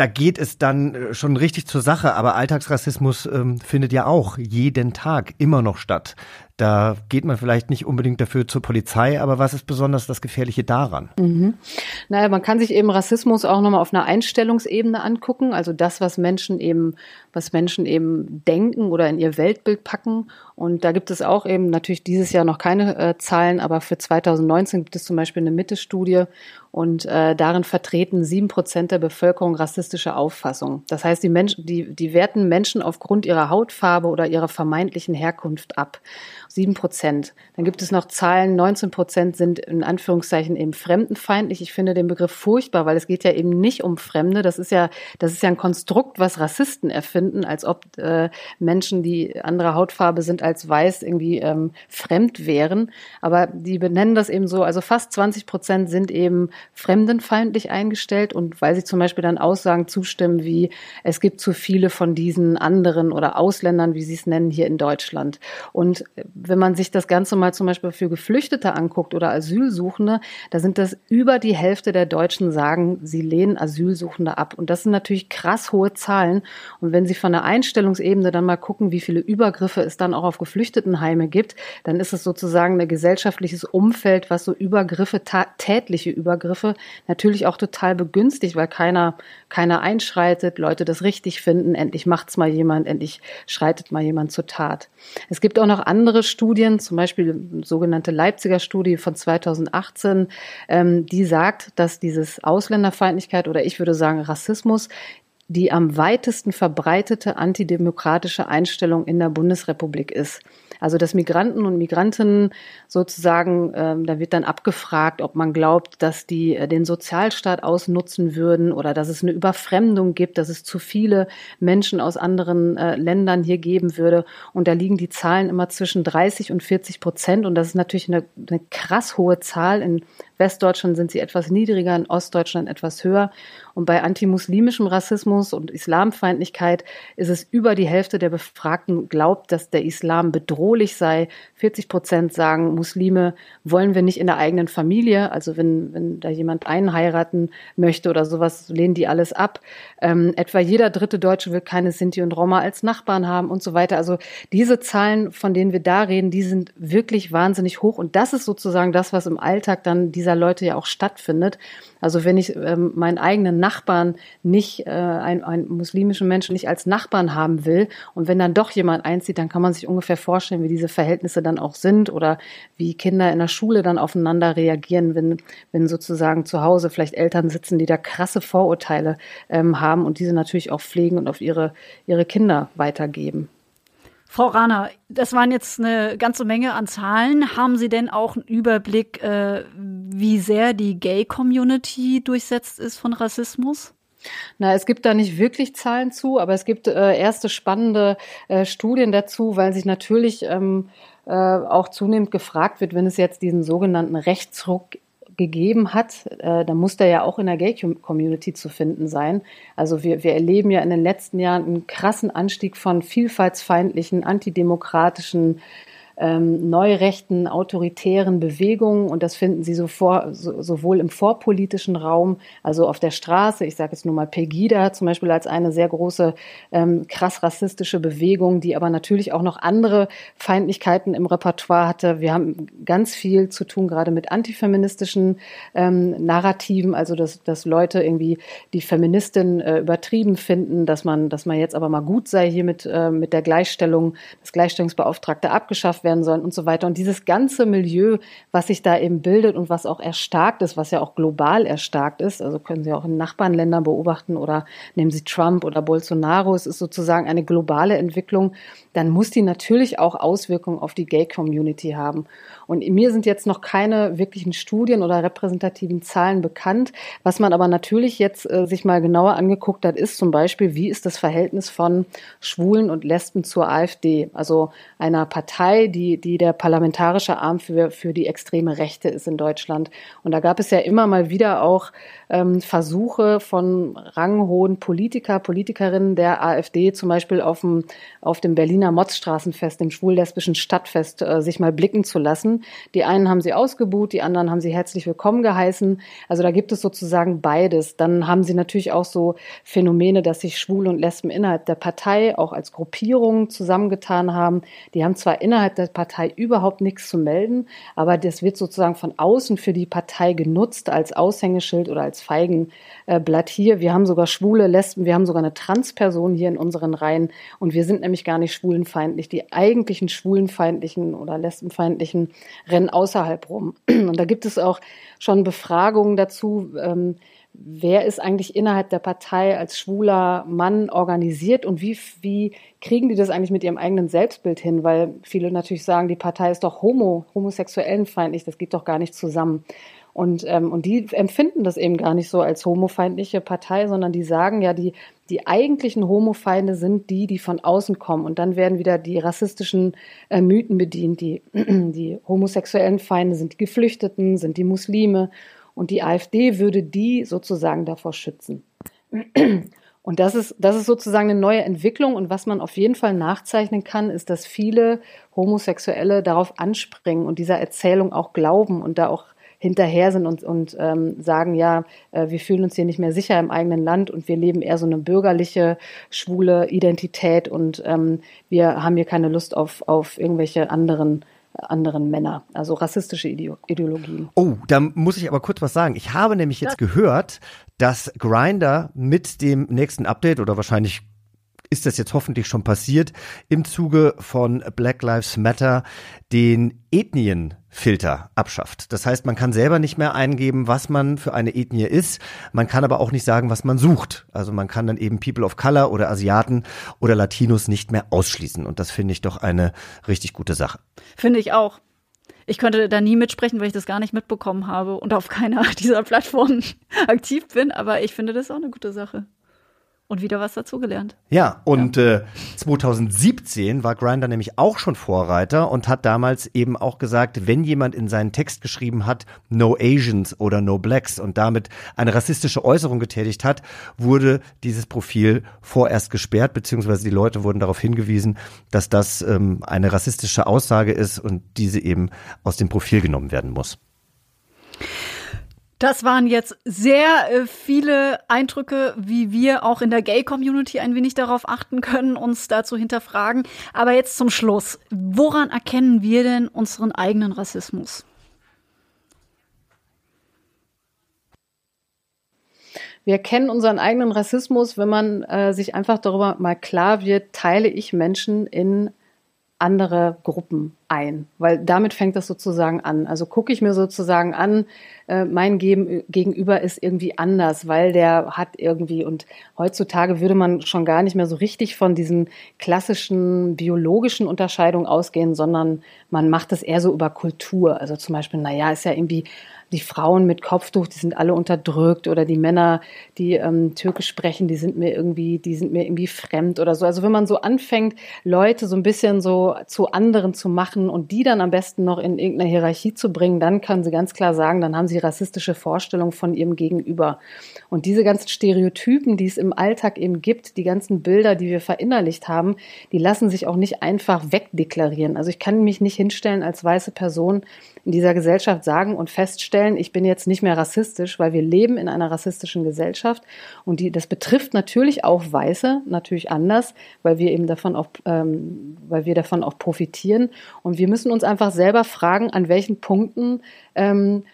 da geht es dann äh, schon richtig zur Sache, aber Alltagsrassismus ähm, findet ja auch jeden Tag immer noch statt. Da geht man vielleicht nicht unbedingt dafür zur Polizei, aber was ist besonders das Gefährliche daran? Mhm. Naja, man kann sich eben Rassismus auch nochmal auf einer Einstellungsebene angucken, also das, was Menschen eben, was Menschen eben denken oder in ihr Weltbild packen. Und da gibt es auch eben natürlich dieses Jahr noch keine äh, Zahlen, aber für 2019 gibt es zum Beispiel eine Mitte-Studie und äh, darin vertreten sieben Prozent der Bevölkerung rassistische Auffassung. Das heißt, die Menschen, die, die werten Menschen aufgrund ihrer Hautfarbe oder ihrer vermeintlichen Herkunft ab. Sieben Prozent. Dann gibt es noch Zahlen, 19 Prozent sind in Anführungszeichen eben fremdenfeindlich. Ich finde den Begriff furchtbar, weil es geht ja eben nicht um Fremde. Das ist ja, das ist ja ein Konstrukt, was Rassisten erfinden, als ob äh, Menschen, die andere Hautfarbe sind als weiß, irgendwie ähm, fremd wären. Aber die benennen das eben so. Also fast 20 Prozent sind eben fremdenfeindlich eingestellt und weil sie zum Beispiel dann Aussagen zustimmen wie es gibt zu viele von diesen anderen oder Ausländern, wie sie es nennen, hier in Deutschland. Und wenn man sich das Ganze mal zum Beispiel für Geflüchtete anguckt oder Asylsuchende, da sind das über die Hälfte der Deutschen sagen, sie lehnen Asylsuchende ab. Und das sind natürlich krass hohe Zahlen. Und wenn Sie von der Einstellungsebene dann mal gucken, wie viele Übergriffe es dann auch auf Geflüchtetenheime gibt, dann ist es sozusagen ein gesellschaftliches Umfeld, was so Übergriffe, tätliche Übergriffe natürlich auch total begünstigt, weil keiner, keiner einschreitet, Leute das richtig finden, endlich macht's mal jemand, endlich schreitet mal jemand zur Tat. Es gibt auch noch andere Studien, zum Beispiel sogenannte Leipziger Studie von 2018, ähm, die sagt, dass dieses Ausländerfeindlichkeit oder ich würde sagen Rassismus die am weitesten verbreitete antidemokratische Einstellung in der Bundesrepublik ist. Also dass Migranten und Migrantinnen sozusagen, ähm, da wird dann abgefragt, ob man glaubt, dass die äh, den Sozialstaat ausnutzen würden oder dass es eine Überfremdung gibt, dass es zu viele Menschen aus anderen äh, Ländern hier geben würde. Und da liegen die Zahlen immer zwischen 30 und 40 Prozent. Und das ist natürlich eine, eine krass hohe Zahl. In Westdeutschland sind sie etwas niedriger, in Ostdeutschland etwas höher. Und bei antimuslimischem Rassismus und Islamfeindlichkeit ist es über die Hälfte der Befragten glaubt, dass der Islam bedrohlich sei. 40 Prozent sagen, Muslime wollen wir nicht in der eigenen Familie. Also wenn, wenn da jemand einen heiraten möchte oder sowas, lehnen die alles ab. Ähm, etwa jeder dritte Deutsche will keine Sinti und Roma als Nachbarn haben und so weiter. Also diese Zahlen, von denen wir da reden, die sind wirklich wahnsinnig hoch. Und das ist sozusagen das, was im Alltag dann dieser Leute ja auch stattfindet. Also wenn ich ähm, meinen eigenen Nachbarn nicht, äh, einen, einen muslimischen Menschen nicht als Nachbarn haben will und wenn dann doch jemand einzieht, dann kann man sich ungefähr vorstellen, wie diese Verhältnisse dann auch sind oder wie Kinder in der Schule dann aufeinander reagieren, wenn, wenn sozusagen zu Hause vielleicht Eltern sitzen, die da krasse Vorurteile ähm, haben und diese natürlich auch pflegen und auf ihre, ihre Kinder weitergeben. Frau Rana, das waren jetzt eine ganze Menge an Zahlen. Haben Sie denn auch einen Überblick, äh, wie sehr die Gay-Community durchsetzt ist von Rassismus? Na, es gibt da nicht wirklich Zahlen zu, aber es gibt äh, erste spannende äh, Studien dazu, weil sich natürlich ähm, äh, auch zunehmend gefragt wird, wenn es jetzt diesen sogenannten Rechtsruck gegeben hat, äh, dann muss der ja auch in der Gay-Community zu finden sein. Also wir, wir erleben ja in den letzten Jahren einen krassen Anstieg von vielfaltsfeindlichen, antidemokratischen ähm, neurechten, autoritären Bewegungen. Und das finden Sie so vor, so, sowohl im vorpolitischen Raum, also auf der Straße, ich sage jetzt nur mal Pegida zum Beispiel als eine sehr große, ähm, krass rassistische Bewegung, die aber natürlich auch noch andere Feindlichkeiten im Repertoire hatte. Wir haben ganz viel zu tun, gerade mit antifeministischen ähm, Narrativen, also dass, dass Leute irgendwie die Feministin äh, übertrieben finden, dass man, dass man jetzt aber mal gut sei hier mit, äh, mit der Gleichstellung, das Gleichstellungsbeauftragte abgeschafft werden werden sollen und so weiter. Und dieses ganze Milieu, was sich da eben bildet und was auch erstarkt ist, was ja auch global erstarkt ist, also können Sie auch in Nachbarländern beobachten oder nehmen Sie Trump oder Bolsonaro, es ist sozusagen eine globale Entwicklung, dann muss die natürlich auch Auswirkungen auf die Gay-Community haben. Und mir sind jetzt noch keine wirklichen Studien oder repräsentativen Zahlen bekannt. Was man aber natürlich jetzt äh, sich mal genauer angeguckt hat, ist zum Beispiel, wie ist das Verhältnis von Schwulen und Lesben zur AfD, also einer Partei, die die, die der parlamentarische Arm für, für die extreme Rechte ist in Deutschland. Und da gab es ja immer mal wieder auch ähm, Versuche von ranghohen Politiker, Politikerinnen der AfD, zum Beispiel auf dem, auf dem Berliner Motzstraßenfest, dem schwul-lesbischen Stadtfest, äh, sich mal blicken zu lassen. Die einen haben sie ausgebuht, die anderen haben sie herzlich willkommen geheißen. Also da gibt es sozusagen beides. Dann haben sie natürlich auch so Phänomene, dass sich Schwule und Lesben innerhalb der Partei auch als Gruppierung zusammengetan haben. Die haben zwar innerhalb der Partei überhaupt nichts zu melden, aber das wird sozusagen von außen für die Partei genutzt als Aushängeschild oder als Feigenblatt hier. Wir haben sogar schwule Lesben, wir haben sogar eine Transperson hier in unseren Reihen und wir sind nämlich gar nicht schwulenfeindlich. Die eigentlichen schwulenfeindlichen oder lesbenfeindlichen rennen außerhalb rum. Und da gibt es auch schon Befragungen dazu. Wer ist eigentlich innerhalb der Partei als schwuler Mann organisiert und wie, wie kriegen die das eigentlich mit ihrem eigenen Selbstbild hin? Weil viele natürlich sagen, die Partei ist doch homo, homosexuellenfeindlich, das geht doch gar nicht zusammen. Und, ähm, und die empfinden das eben gar nicht so als homofeindliche Partei, sondern die sagen ja, die, die eigentlichen Homofeinde sind die, die von außen kommen. Und dann werden wieder die rassistischen äh, Mythen bedient. Die, die homosexuellen Feinde sind die Geflüchteten, sind die Muslime. Und die AfD würde die sozusagen davor schützen. Und das ist, das ist sozusagen eine neue Entwicklung. Und was man auf jeden Fall nachzeichnen kann, ist, dass viele Homosexuelle darauf anspringen und dieser Erzählung auch glauben und da auch hinterher sind und, und ähm, sagen, ja, äh, wir fühlen uns hier nicht mehr sicher im eigenen Land und wir leben eher so eine bürgerliche, schwule Identität und ähm, wir haben hier keine Lust auf, auf irgendwelche anderen anderen Männer, also rassistische Ideologien. Oh, da muss ich aber kurz was sagen. Ich habe nämlich jetzt gehört, dass Grinder mit dem nächsten Update oder wahrscheinlich ist das jetzt hoffentlich schon passiert, im Zuge von Black Lives Matter den Ethnienfilter abschafft. Das heißt, man kann selber nicht mehr eingeben, was man für eine Ethnie ist. Man kann aber auch nicht sagen, was man sucht. Also man kann dann eben People of Color oder Asiaten oder Latinos nicht mehr ausschließen. Und das finde ich doch eine richtig gute Sache. Finde ich auch. Ich könnte da nie mitsprechen, weil ich das gar nicht mitbekommen habe und auf keiner dieser Plattformen aktiv bin. Aber ich finde das auch eine gute Sache und wieder was dazugelernt. Ja, und ja. Äh, 2017 war Grinder nämlich auch schon Vorreiter und hat damals eben auch gesagt, wenn jemand in seinen Text geschrieben hat, no Asians oder no Blacks und damit eine rassistische Äußerung getätigt hat, wurde dieses Profil vorerst gesperrt, beziehungsweise die Leute wurden darauf hingewiesen, dass das ähm, eine rassistische Aussage ist und diese eben aus dem Profil genommen werden muss. Das waren jetzt sehr äh, viele Eindrücke, wie wir auch in der Gay-Community ein wenig darauf achten können, uns da zu hinterfragen. Aber jetzt zum Schluss. Woran erkennen wir denn unseren eigenen Rassismus? Wir kennen unseren eigenen Rassismus, wenn man äh, sich einfach darüber mal klar wird, teile ich Menschen in andere Gruppen ein, weil damit fängt das sozusagen an. Also gucke ich mir sozusagen an, äh, mein Gegenüber ist irgendwie anders, weil der hat irgendwie und heutzutage würde man schon gar nicht mehr so richtig von diesen klassischen biologischen Unterscheidungen ausgehen, sondern man macht es eher so über Kultur. Also zum Beispiel, naja, ist ja irgendwie die Frauen mit Kopftuch, die sind alle unterdrückt oder die Männer, die ähm, Türkisch sprechen, die sind mir irgendwie, die sind mir irgendwie fremd oder so. Also wenn man so anfängt, Leute so ein bisschen so zu anderen zu machen und die dann am besten noch in irgendeine Hierarchie zu bringen, dann kann sie ganz klar sagen, dann haben sie rassistische Vorstellungen von ihrem Gegenüber. Und diese ganzen Stereotypen, die es im Alltag eben gibt, die ganzen Bilder, die wir verinnerlicht haben, die lassen sich auch nicht einfach wegdeklarieren. Also ich kann mich nicht hinstellen als weiße Person in dieser Gesellschaft sagen und feststellen, ich bin jetzt nicht mehr rassistisch, weil wir leben in einer rassistischen Gesellschaft. Und die, das betrifft natürlich auch Weiße, natürlich anders, weil wir eben davon auch, ähm, weil wir davon auch profitieren. Und wir müssen uns einfach selber fragen, an welchen Punkten ähm,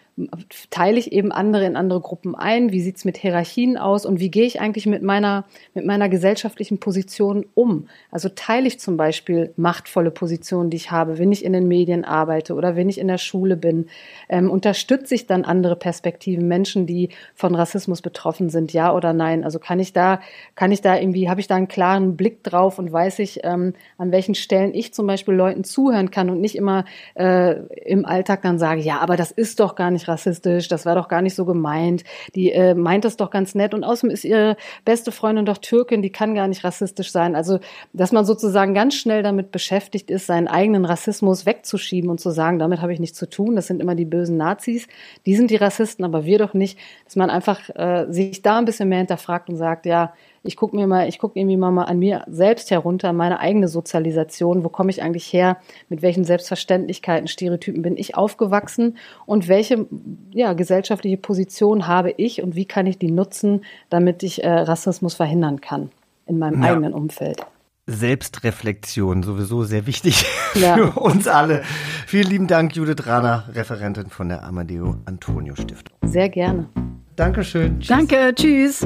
teile ich eben andere in andere Gruppen ein? Wie sieht's mit Hierarchien aus? Und wie gehe ich eigentlich mit meiner, mit meiner gesellschaftlichen Position um? Also teile ich zum Beispiel machtvolle Positionen, die ich habe, wenn ich in den Medien arbeite oder wenn ich in der Schule bin? Ähm, unterstütze ich dann andere Perspektiven, Menschen, die von Rassismus betroffen sind, ja oder nein? Also kann ich da, kann ich da irgendwie, habe ich da einen klaren Blick drauf und weiß ich, ähm, an welchen Stellen ich zum Beispiel Leuten zuhören kann und nicht immer äh, im Alltag dann sage, ja, aber das ist doch gar nicht rassistisch, das war doch gar nicht so gemeint, die äh, meint das doch ganz nett. Und außerdem ist ihre beste Freundin doch Türkin, die kann gar nicht rassistisch sein. Also, dass man sozusagen ganz schnell damit beschäftigt ist, seinen eigenen Rassismus wegzuschieben und zu sagen, damit habe ich nichts zu tun, das sind immer die bösen Nazis, die sind die Rassisten, aber wir doch nicht, dass man einfach äh, sich da ein bisschen mehr hinterfragt und sagt, ja, ich gucke mir mal, ich gucke irgendwie mal, mal an mir selbst herunter, meine eigene Sozialisation, wo komme ich eigentlich her, mit welchen Selbstverständlichkeiten, Stereotypen bin ich aufgewachsen und welche ja, gesellschaftliche Position habe ich und wie kann ich die nutzen, damit ich äh, Rassismus verhindern kann in meinem ja. eigenen Umfeld. Selbstreflexion sowieso sehr wichtig ja. für uns alle. Vielen lieben Dank, Judith Rahner, Referentin von der Amadeo Antonio Stiftung. Sehr gerne. Dankeschön. Tschüss. Danke, tschüss.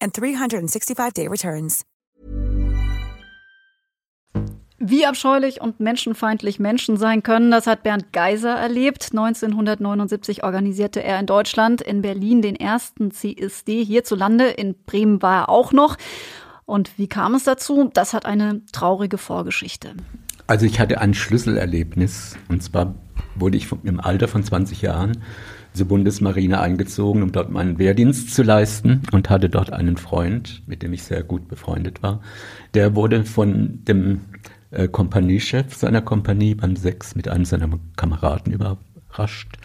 and 365-day returns. Wie abscheulich und menschenfeindlich Menschen sein können, das hat Bernd Geiser erlebt. 1979 organisierte er in Deutschland, in Berlin den ersten CSD hierzulande. In Bremen war er auch noch. Und wie kam es dazu? Das hat eine traurige Vorgeschichte. Also ich hatte ein Schlüsselerlebnis. Und zwar wurde ich im Alter von 20 Jahren zur Bundesmarine eingezogen, um dort meinen Wehrdienst zu leisten und hatte dort einen Freund, mit dem ich sehr gut befreundet war. Der wurde von dem äh, Kompaniechef seiner Kompanie beim Sex mit einem seiner Kameraden überrascht.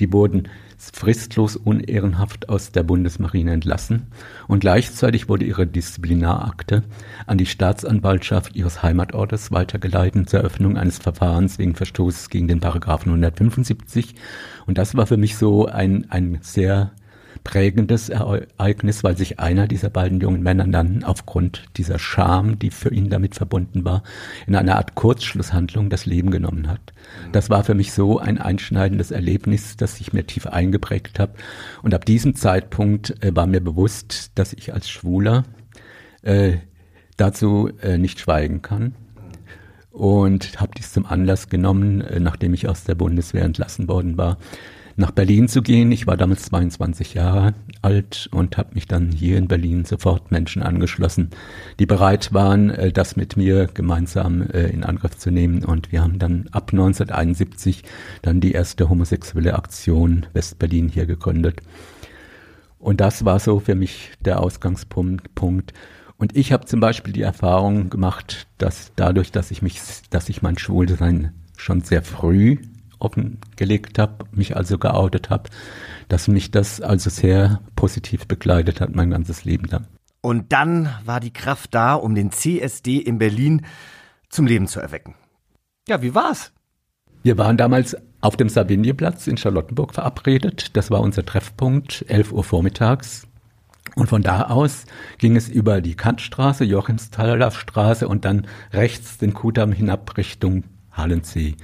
Die wurden fristlos unehrenhaft aus der Bundesmarine entlassen und gleichzeitig wurde ihre Disziplinarakte an die Staatsanwaltschaft ihres Heimatortes weitergeleitet zur Eröffnung eines Verfahrens wegen Verstoßes gegen den Paragraphen 175 und das war für mich so ein, ein sehr prägendes Ereignis, weil sich einer dieser beiden jungen Männer dann aufgrund dieser Scham, die für ihn damit verbunden war, in einer Art Kurzschlusshandlung das Leben genommen hat. Das war für mich so ein einschneidendes Erlebnis, das sich mir tief eingeprägt hat. Und ab diesem Zeitpunkt äh, war mir bewusst, dass ich als Schwuler äh, dazu äh, nicht schweigen kann und habe dies zum Anlass genommen, äh, nachdem ich aus der Bundeswehr entlassen worden war, nach Berlin zu gehen. Ich war damals 22 Jahre alt und habe mich dann hier in Berlin sofort Menschen angeschlossen, die bereit waren, äh, das mit mir gemeinsam äh, in Angriff zu nehmen. Und wir haben dann ab 1971 dann die erste homosexuelle Aktion Westberlin hier gegründet. Und das war so für mich der Ausgangspunkt. Und ich habe zum Beispiel die Erfahrung gemacht, dass dadurch, dass ich mich, dass ich mein Schwulsein schon sehr früh offengelegt habe, mich also geoutet habe, dass mich das also sehr positiv begleitet hat mein ganzes Leben lang. Und dann war die Kraft da, um den CSD in Berlin zum Leben zu erwecken. Ja, wie war's? Wir waren damals auf dem Sabinieplatz in Charlottenburg verabredet. Das war unser Treffpunkt, 11 Uhr vormittags. Und von da aus ging es über die Kantstraße, Joachimsthaler Straße und dann rechts den Kudamm hinab Richtung Hallensee.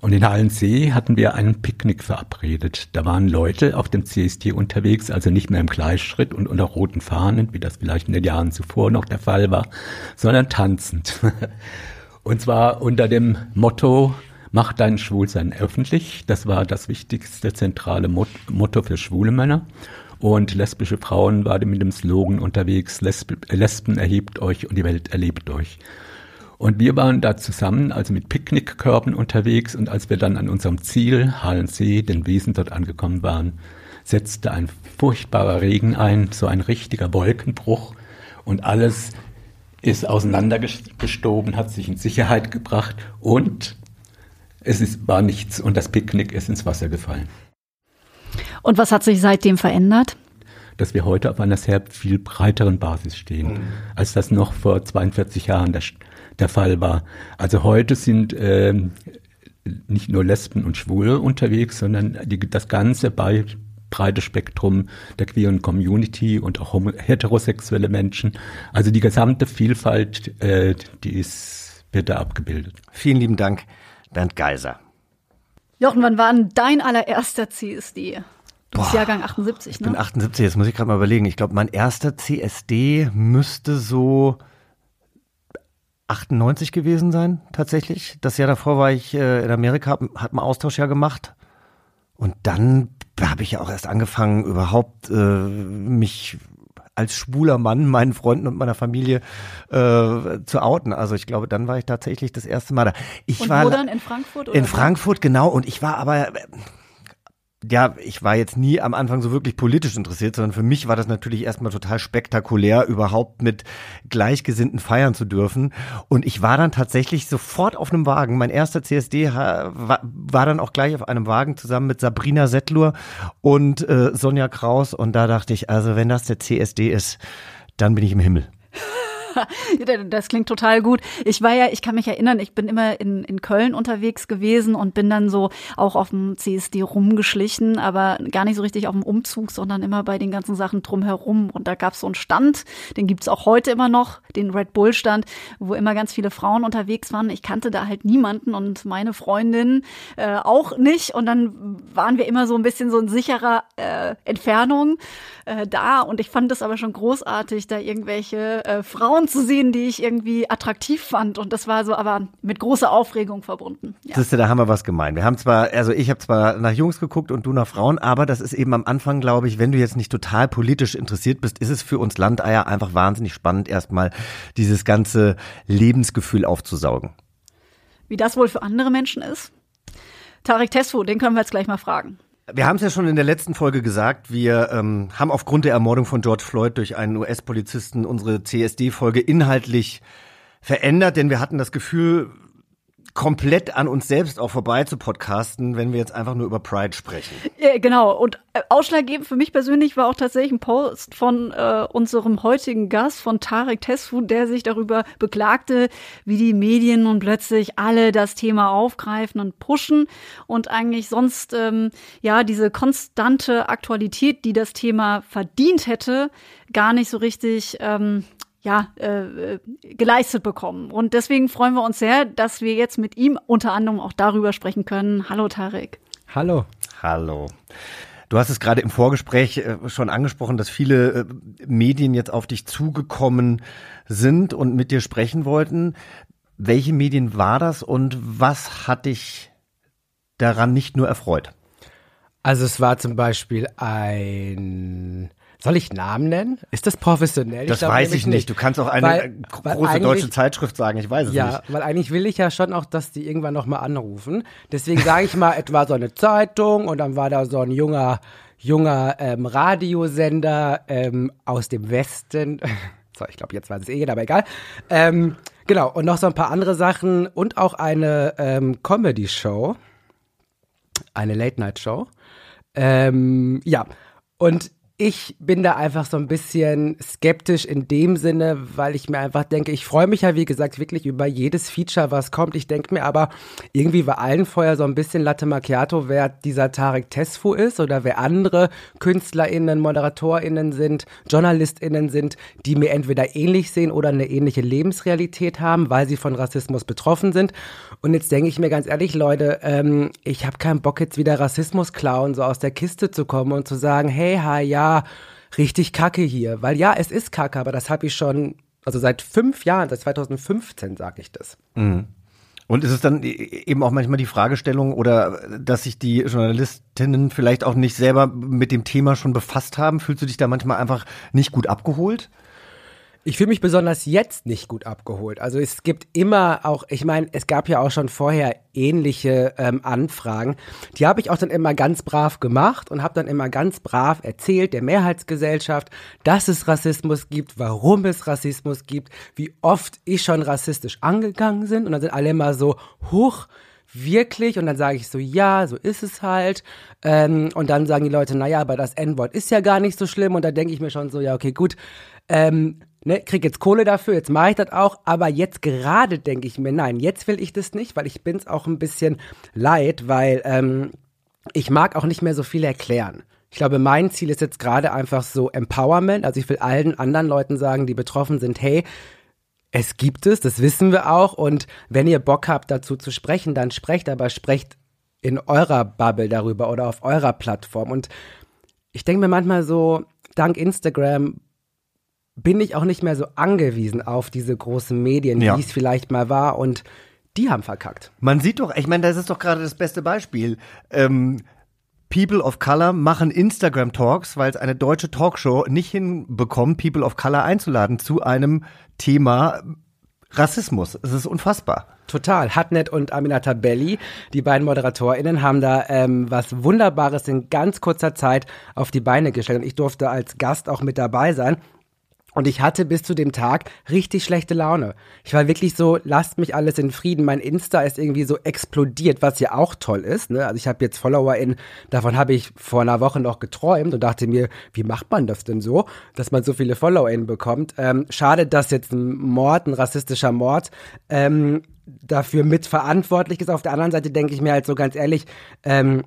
Und in Hallensee hatten wir einen Picknick verabredet. Da waren Leute auf dem CST unterwegs, also nicht mehr im Gleichschritt und unter roten Fahnen, wie das vielleicht in den Jahren zuvor noch der Fall war, sondern tanzend. Und zwar unter dem Motto, mach dein Schwulsein öffentlich. Das war das wichtigste zentrale Motto für schwule Männer. Und lesbische Frauen waren mit dem Slogan unterwegs, Lesben erhebt euch und die Welt erlebt euch. Und wir waren da zusammen, also mit Picknickkörben unterwegs. Und als wir dann an unserem Ziel, Hallensee, den Wiesen dort angekommen waren, setzte ein furchtbarer Regen ein, so ein richtiger Wolkenbruch. Und alles ist auseinandergestoben, hat sich in Sicherheit gebracht und es ist, war nichts und das Picknick ist ins Wasser gefallen. Und was hat sich seitdem verändert? Dass wir heute auf einer sehr viel breiteren Basis stehen, mhm. als das noch vor 42 Jahren der, der Fall war. Also heute sind äh, nicht nur Lesben und Schwule unterwegs, sondern die, das ganze bei, breite Spektrum der queeren Community und auch heterosexuelle Menschen. Also die gesamte Vielfalt, äh, die ist, wird da abgebildet. Vielen lieben Dank, Bernd Geiser. Jochen, wann war denn dein allererster CSD? Du bist Jahrgang 78, ich ne? Ich bin 78, jetzt muss ich gerade mal überlegen. Ich glaube, mein erster CSD müsste so 98 gewesen sein, tatsächlich. Das Jahr davor war ich äh, in Amerika, hab, hat einen Austausch ja gemacht. Und dann habe ich ja auch erst angefangen, überhaupt äh, mich als schwuler Mann meinen Freunden und meiner Familie äh, zu outen. Also ich glaube, dann war ich tatsächlich das erste Mal da. Ich und war wo dann? In Frankfurt? Oder in Frankfurt, genau. Und ich war aber ja, ich war jetzt nie am Anfang so wirklich politisch interessiert, sondern für mich war das natürlich erstmal total spektakulär, überhaupt mit Gleichgesinnten feiern zu dürfen. Und ich war dann tatsächlich sofort auf einem Wagen. Mein erster CSD war, dann auch gleich auf einem Wagen zusammen mit Sabrina Settlur und äh, Sonja Kraus. Und da dachte ich, also wenn das der CSD ist, dann bin ich im Himmel. das klingt total gut. Ich war ja, ich kann mich erinnern, ich bin immer in, in Köln unterwegs gewesen und bin dann so auch auf dem CSD rumgeschlichen, aber gar nicht so richtig auf dem Umzug, sondern immer bei den ganzen Sachen drumherum. Und da gab es so einen Stand, den gibt's auch heute immer noch, den Red Bull Stand, wo immer ganz viele Frauen unterwegs waren. Ich kannte da halt niemanden und meine Freundin äh, auch nicht. Und dann waren wir immer so ein bisschen so in sicherer äh, Entfernung äh, da. Und ich fand es aber schon großartig, da irgendwelche äh, Frauen zu sehen, die ich irgendwie attraktiv fand. Und das war so aber mit großer Aufregung verbunden. Ja. Siehste, da haben wir was gemeint. Wir haben zwar, also ich habe zwar nach Jungs geguckt und du nach Frauen, aber das ist eben am Anfang, glaube ich, wenn du jetzt nicht total politisch interessiert bist, ist es für uns Landeier einfach wahnsinnig spannend, erstmal dieses ganze Lebensgefühl aufzusaugen. Wie das wohl für andere Menschen ist? Tarek Tesfu, den können wir jetzt gleich mal fragen. Wir haben es ja schon in der letzten Folge gesagt, wir ähm, haben aufgrund der Ermordung von George Floyd durch einen US-Polizisten unsere CSD-Folge inhaltlich verändert, denn wir hatten das Gefühl, komplett an uns selbst auch vorbei zu podcasten, wenn wir jetzt einfach nur über Pride sprechen. Ja, genau. Und äh, ausschlaggebend für mich persönlich war auch tatsächlich ein Post von äh, unserem heutigen Gast, von Tarek Tesfu, der sich darüber beklagte, wie die Medien nun plötzlich alle das Thema aufgreifen und pushen und eigentlich sonst ähm, ja diese konstante Aktualität, die das Thema verdient hätte, gar nicht so richtig ähm, ja, äh, geleistet bekommen. Und deswegen freuen wir uns sehr, dass wir jetzt mit ihm unter anderem auch darüber sprechen können. Hallo Tarek. Hallo. Hallo. Du hast es gerade im Vorgespräch äh, schon angesprochen, dass viele äh, Medien jetzt auf dich zugekommen sind und mit dir sprechen wollten. Welche Medien war das und was hat dich daran nicht nur erfreut? Also es war zum Beispiel ein soll ich Namen nennen? Ist das professionell? Das ich weiß ich nicht. Du kannst auch eine weil, große weil deutsche Zeitschrift sagen. Ich weiß es ja, nicht. Ja, weil eigentlich will ich ja schon auch, dass die irgendwann nochmal anrufen. Deswegen sage ich mal etwa so eine Zeitung und dann war da so ein junger, junger ähm, Radiosender ähm, aus dem Westen. so, ich glaube, jetzt weiß es eh jeder, aber egal. Ähm, genau, und noch so ein paar andere Sachen und auch eine ähm, Comedy-Show. Eine Late-Night-Show. Ähm, ja, und ich bin da einfach so ein bisschen skeptisch in dem Sinne, weil ich mir einfach denke, ich freue mich ja, wie gesagt, wirklich über jedes Feature, was kommt. Ich denke mir aber, irgendwie war allen vorher so ein bisschen Latte Macchiato, wer dieser Tarek Tesfu ist oder wer andere KünstlerInnen, ModeratorInnen sind, JournalistInnen sind, die mir entweder ähnlich sehen oder eine ähnliche Lebensrealität haben, weil sie von Rassismus betroffen sind. Und jetzt denke ich mir ganz ehrlich, Leute, ähm, ich habe keinen Bock jetzt wieder Rassismus klauen, so aus der Kiste zu kommen und zu sagen, hey, ha, ja, richtig kacke hier. Weil ja, es ist kacke, aber das habe ich schon, also seit fünf Jahren, seit 2015 sage ich das. Mhm. Und ist es dann e-, eben auch manchmal die Fragestellung oder dass sich die Journalistinnen vielleicht auch nicht selber mit dem Thema schon befasst haben? Fühlst du dich da manchmal einfach nicht gut abgeholt? Ich fühle mich besonders jetzt nicht gut abgeholt. Also es gibt immer auch, ich meine, es gab ja auch schon vorher ähnliche ähm, Anfragen. Die habe ich auch dann immer ganz brav gemacht und habe dann immer ganz brav erzählt der Mehrheitsgesellschaft, dass es Rassismus gibt, warum es Rassismus gibt, wie oft ich schon rassistisch angegangen bin. Und dann sind alle immer so, hoch, wirklich? Und dann sage ich so, ja, so ist es halt. Ähm, und dann sagen die Leute, naja, aber das N-Wort ist ja gar nicht so schlimm. Und da denke ich mir schon so, ja, okay, gut. Ähm, ne, krieg jetzt Kohle dafür, jetzt mache ich das auch, aber jetzt gerade denke ich mir, nein, jetzt will ich das nicht, weil ich bin's auch ein bisschen leid, weil ähm, ich mag auch nicht mehr so viel erklären. Ich glaube, mein Ziel ist jetzt gerade einfach so Empowerment. Also ich will allen anderen Leuten sagen, die betroffen sind, hey, es gibt es, das wissen wir auch. Und wenn ihr Bock habt, dazu zu sprechen, dann sprecht, aber sprecht in eurer Bubble darüber oder auf eurer Plattform. Und ich denke mir manchmal so, dank Instagram bin ich auch nicht mehr so angewiesen auf diese großen Medien, ja. wie es vielleicht mal war. Und die haben verkackt. Man sieht doch, ich meine, das ist doch gerade das beste Beispiel. Ähm, People of Color machen Instagram Talks, weil es eine deutsche Talkshow nicht hinbekommt, People of Color einzuladen zu einem Thema Rassismus. Es ist unfassbar. Total. Hatnet und Aminata Belli, die beiden ModeratorInnen, haben da ähm, was Wunderbares in ganz kurzer Zeit auf die Beine gestellt. Und ich durfte als Gast auch mit dabei sein. Und ich hatte bis zu dem Tag richtig schlechte Laune. Ich war wirklich so, lasst mich alles in Frieden. Mein Insta ist irgendwie so explodiert, was ja auch toll ist. Ne? Also ich habe jetzt FollowerInnen, davon habe ich vor einer Woche noch geträumt und dachte mir, wie macht man das denn so, dass man so viele FollowerInnen bekommt? Ähm, schade, dass jetzt ein Mord, ein rassistischer Mord, ähm, dafür mitverantwortlich ist. Auf der anderen Seite denke ich mir halt so ganz ehrlich, ähm,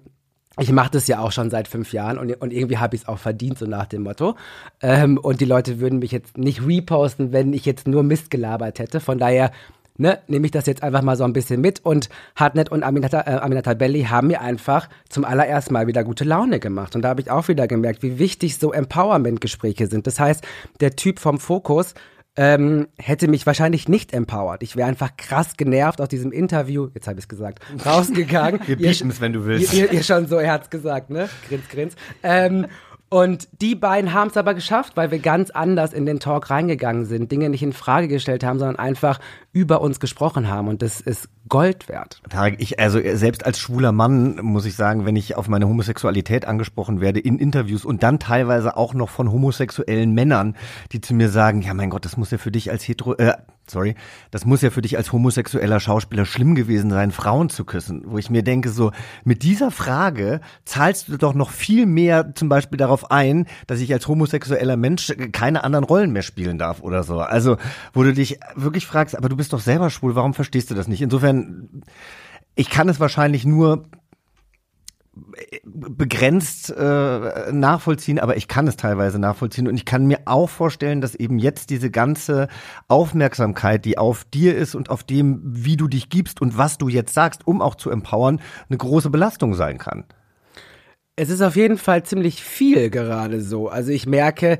ich mache das ja auch schon seit fünf Jahren und, und irgendwie habe ich es auch verdient, so nach dem Motto. Ähm, und die Leute würden mich jetzt nicht reposten, wenn ich jetzt nur Mist gelabert hätte. Von daher ne, nehme ich das jetzt einfach mal so ein bisschen mit. Und Hartnett und Aminata, äh, Aminata Belli haben mir einfach zum allerersten Mal wieder gute Laune gemacht. Und da habe ich auch wieder gemerkt, wie wichtig so Empowerment-Gespräche sind. Das heißt, der Typ vom Fokus ähm, hätte mich wahrscheinlich nicht empowert. Ich wäre einfach krass genervt aus diesem Interview, jetzt habe ich es gesagt, rausgegangen. Wir bieten es, wenn du willst. Ihr, ihr, schon so, er hat's gesagt, ne? Grins, grins. Ähm, und die beiden haben es aber geschafft, weil wir ganz anders in den Talk reingegangen sind, Dinge nicht in Frage gestellt haben, sondern einfach über uns gesprochen haben. Und das ist Gold wert. Tarek, ich, also selbst als schwuler Mann muss ich sagen, wenn ich auf meine Homosexualität angesprochen werde in Interviews und dann teilweise auch noch von homosexuellen Männern, die zu mir sagen, ja mein Gott, das muss ja für dich als hetero, äh, sorry, das muss ja für dich als homosexueller Schauspieler schlimm gewesen sein, Frauen zu küssen. Wo ich mir denke, so, mit dieser Frage zahlst du doch noch viel mehr zum Beispiel darauf ein, dass ich als homosexueller Mensch keine anderen Rollen mehr spielen darf oder so. Also, wo du dich wirklich fragst, aber du bist doch selber schwul, warum verstehst du das nicht? Insofern, ich kann es wahrscheinlich nur begrenzt äh, nachvollziehen, aber ich kann es teilweise nachvollziehen und ich kann mir auch vorstellen, dass eben jetzt diese ganze Aufmerksamkeit, die auf dir ist und auf dem, wie du dich gibst und was du jetzt sagst, um auch zu empowern, eine große Belastung sein kann. Es ist auf jeden Fall ziemlich viel gerade so. Also ich merke,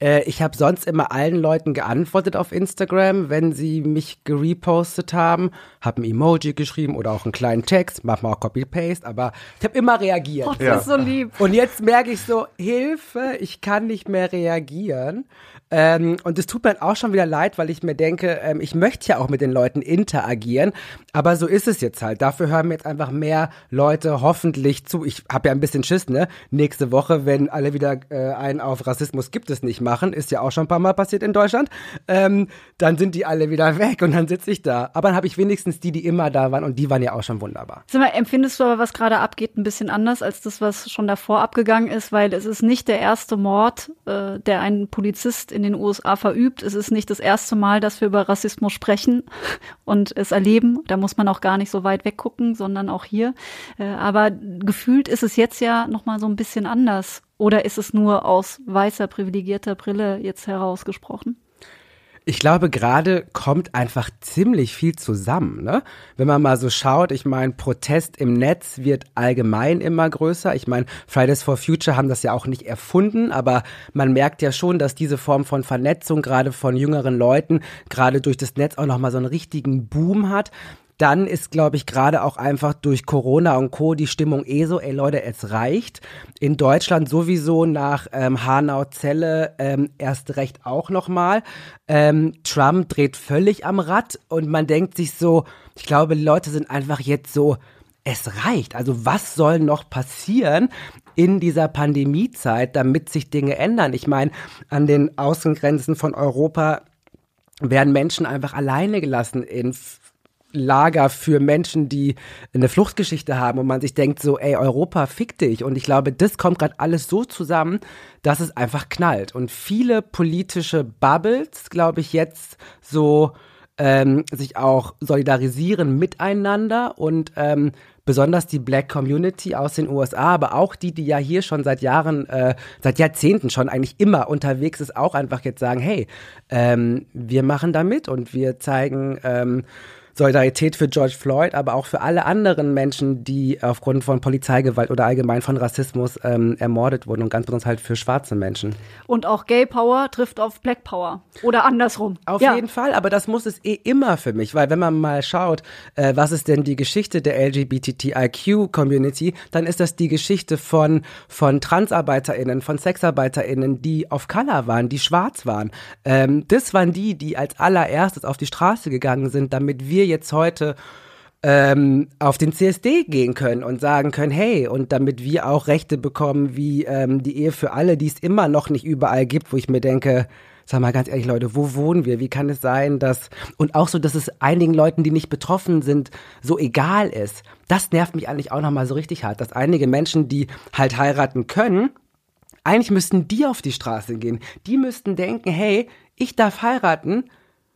äh, ich habe sonst immer allen Leuten geantwortet auf Instagram, wenn sie mich gerepostet haben, habe ein Emoji geschrieben oder auch einen kleinen Text, manchmal auch Copy-Paste, aber ich habe immer reagiert. Oh, das ja. ist so lieb. Und jetzt merke ich so, Hilfe, ich kann nicht mehr reagieren. Ähm, und es tut mir auch schon wieder leid, weil ich mir denke, ähm, ich möchte ja auch mit den Leuten interagieren, aber so ist es jetzt halt. Dafür hören mir jetzt einfach mehr Leute hoffentlich zu. Ich habe ja ein bisschen Schiss, ne? Nächste Woche, wenn alle wieder äh, einen auf Rassismus gibt es nicht machen, ist ja auch schon ein paar Mal passiert in Deutschland, ähm, dann sind die alle wieder weg und dann sitze ich da. Aber dann habe ich wenigstens die, die immer da waren und die waren ja auch schon wunderbar. Sag mal, empfindest du aber, was gerade abgeht, ein bisschen anders als das, was schon davor abgegangen ist, weil es ist nicht der erste Mord, äh, der ein Polizist in den USA verübt. Es ist nicht das erste Mal, dass wir über Rassismus sprechen und es erleben. Da muss man auch gar nicht so weit weggucken, sondern auch hier. Äh, aber gefühlt ist es jetzt ja noch mal so ein bisschen anders. Oder ist es nur aus weißer privilegierter Brille jetzt herausgesprochen? Ich glaube, gerade kommt einfach ziemlich viel zusammen. Ne? Wenn man mal so schaut, ich meine, Protest im Netz wird allgemein immer größer. Ich meine, Fridays for Future haben das ja auch nicht erfunden, aber man merkt ja schon, dass diese Form von Vernetzung gerade von jüngeren Leuten gerade durch das Netz auch nochmal so einen richtigen Boom hat dann ist, glaube ich, gerade auch einfach durch Corona und Co. die Stimmung eh so, ey Leute, es reicht. In Deutschland sowieso nach ähm, Hanau-Zelle ähm, erst recht auch nochmal. Ähm, Trump dreht völlig am Rad und man denkt sich so, ich glaube, Leute sind einfach jetzt so, es reicht. Also was soll noch passieren in dieser Pandemiezeit, damit sich Dinge ändern? Ich meine, an den Außengrenzen von Europa werden Menschen einfach alleine gelassen in Lager für Menschen, die eine Fluchtgeschichte haben und man sich denkt so, ey, Europa fick dich. Und ich glaube, das kommt gerade alles so zusammen, dass es einfach knallt. Und viele politische Bubbles, glaube ich, jetzt so ähm, sich auch solidarisieren miteinander und ähm, besonders die Black Community aus den USA, aber auch die, die ja hier schon seit Jahren, äh, seit Jahrzehnten schon eigentlich immer unterwegs ist, auch einfach jetzt sagen, hey, ähm, wir machen da mit und wir zeigen ähm, Solidarität für George Floyd, aber auch für alle anderen Menschen, die aufgrund von Polizeigewalt oder allgemein von Rassismus ähm, ermordet wurden und ganz besonders halt für schwarze Menschen. Und auch Gay Power trifft auf Black Power oder andersrum. Auf ja. jeden Fall, aber das muss es eh immer für mich, weil wenn man mal schaut, äh, was ist denn die Geschichte der LGBTIQ-Community, dann ist das die Geschichte von, von TransarbeiterInnen, von SexarbeiterInnen, die auf Color waren, die schwarz waren. Ähm, das waren die, die als allererstes auf die Straße gegangen sind, damit wir jetzt heute ähm, auf den CSD gehen können und sagen können, hey, und damit wir auch Rechte bekommen wie ähm, die Ehe für alle, die es immer noch nicht überall gibt, wo ich mir denke, sag mal ganz ehrlich, Leute, wo wohnen wir? Wie kann es sein, dass, und auch so, dass es einigen Leuten, die nicht betroffen sind, so egal ist. Das nervt mich eigentlich auch nochmal so richtig hart, dass einige Menschen, die halt heiraten können, eigentlich müssten die auf die Straße gehen. Die müssten denken, hey, ich darf heiraten,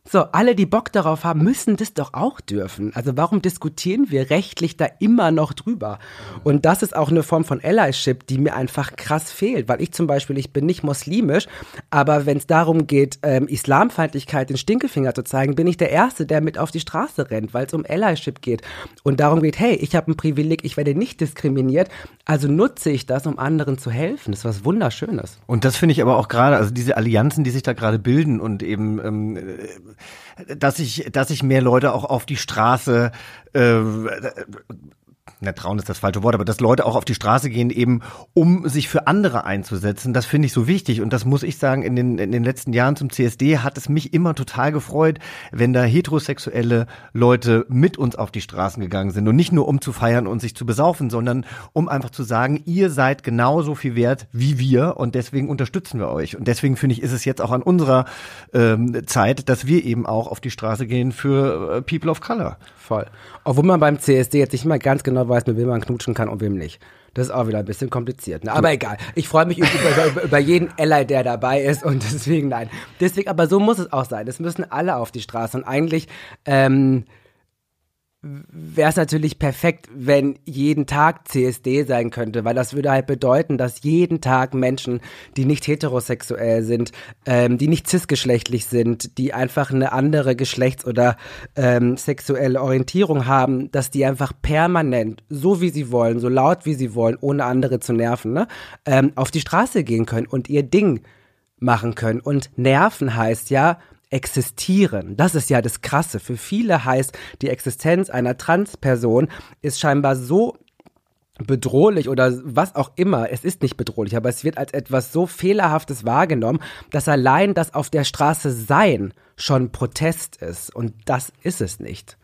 so, alle, die Bock darauf haben, müssen das doch auch dürfen. Also warum diskutieren wir rechtlich da immer noch drüber? Und das ist auch eine Form von Allyship, die mir einfach krass fehlt, weil ich zum Beispiel, ich bin nicht muslimisch, aber wenn es darum geht, ähm, Islamfeindlichkeit den Stinkefinger zu zeigen, bin ich der Erste, der mit auf die Straße rennt, weil es um Allyship geht. Und darum geht, hey, ich habe ein Privileg, ich werde nicht diskriminiert, also nutze ich das, um anderen zu helfen. Das ist was Wunderschönes. Und das finde ich aber auch gerade, also diese Allianzen, die sich da gerade bilden und eben ähm, dass ich, dass ich mehr Leute auch auf die Straße äh, na, trauen ist das falsche Wort, aber dass Leute auch auf die Straße gehen, eben um sich für andere einzusetzen, das finde ich so wichtig. Und das muss ich sagen, in den, in den letzten Jahren zum CSD hat es mich immer total gefreut, wenn da heterosexuelle Leute mit uns auf die Straßen gegangen sind. Und nicht nur um zu feiern und sich zu besaufen, sondern um einfach zu sagen, ihr seid genauso viel wert wie wir und deswegen unterstützen wir euch. Und deswegen finde ich, ist es jetzt auch an unserer ähm, Zeit, dass wir eben auch auf die Straße gehen für äh, People of Color. Voll. Obwohl man beim CSD jetzt nicht mal ganz genau weiß, mit wem man knutschen kann und wem nicht. Das ist auch wieder ein bisschen kompliziert. Ne? Aber egal. Ich freue mich über, über, über jeden Ally, der dabei ist und deswegen nein. Deswegen, aber so muss es auch sein. Es müssen alle auf die Straße und eigentlich ähm, wäre es natürlich perfekt, wenn jeden Tag CSD sein könnte, weil das würde halt bedeuten, dass jeden Tag Menschen, die nicht heterosexuell sind, ähm, die nicht cisgeschlechtlich sind, die einfach eine andere Geschlechts- oder ähm, sexuelle Orientierung haben, dass die einfach permanent, so wie sie wollen, so laut wie sie wollen, ohne andere zu nerven, ne, ähm, auf die Straße gehen können und ihr Ding machen können. Und nerven heißt ja, existieren. Das ist ja das Krasse. Für viele heißt die Existenz einer Transperson ist scheinbar so bedrohlich oder was auch immer. Es ist nicht bedrohlich, aber es wird als etwas so fehlerhaftes wahrgenommen, dass allein das auf der Straße sein schon Protest ist. Und das ist es nicht.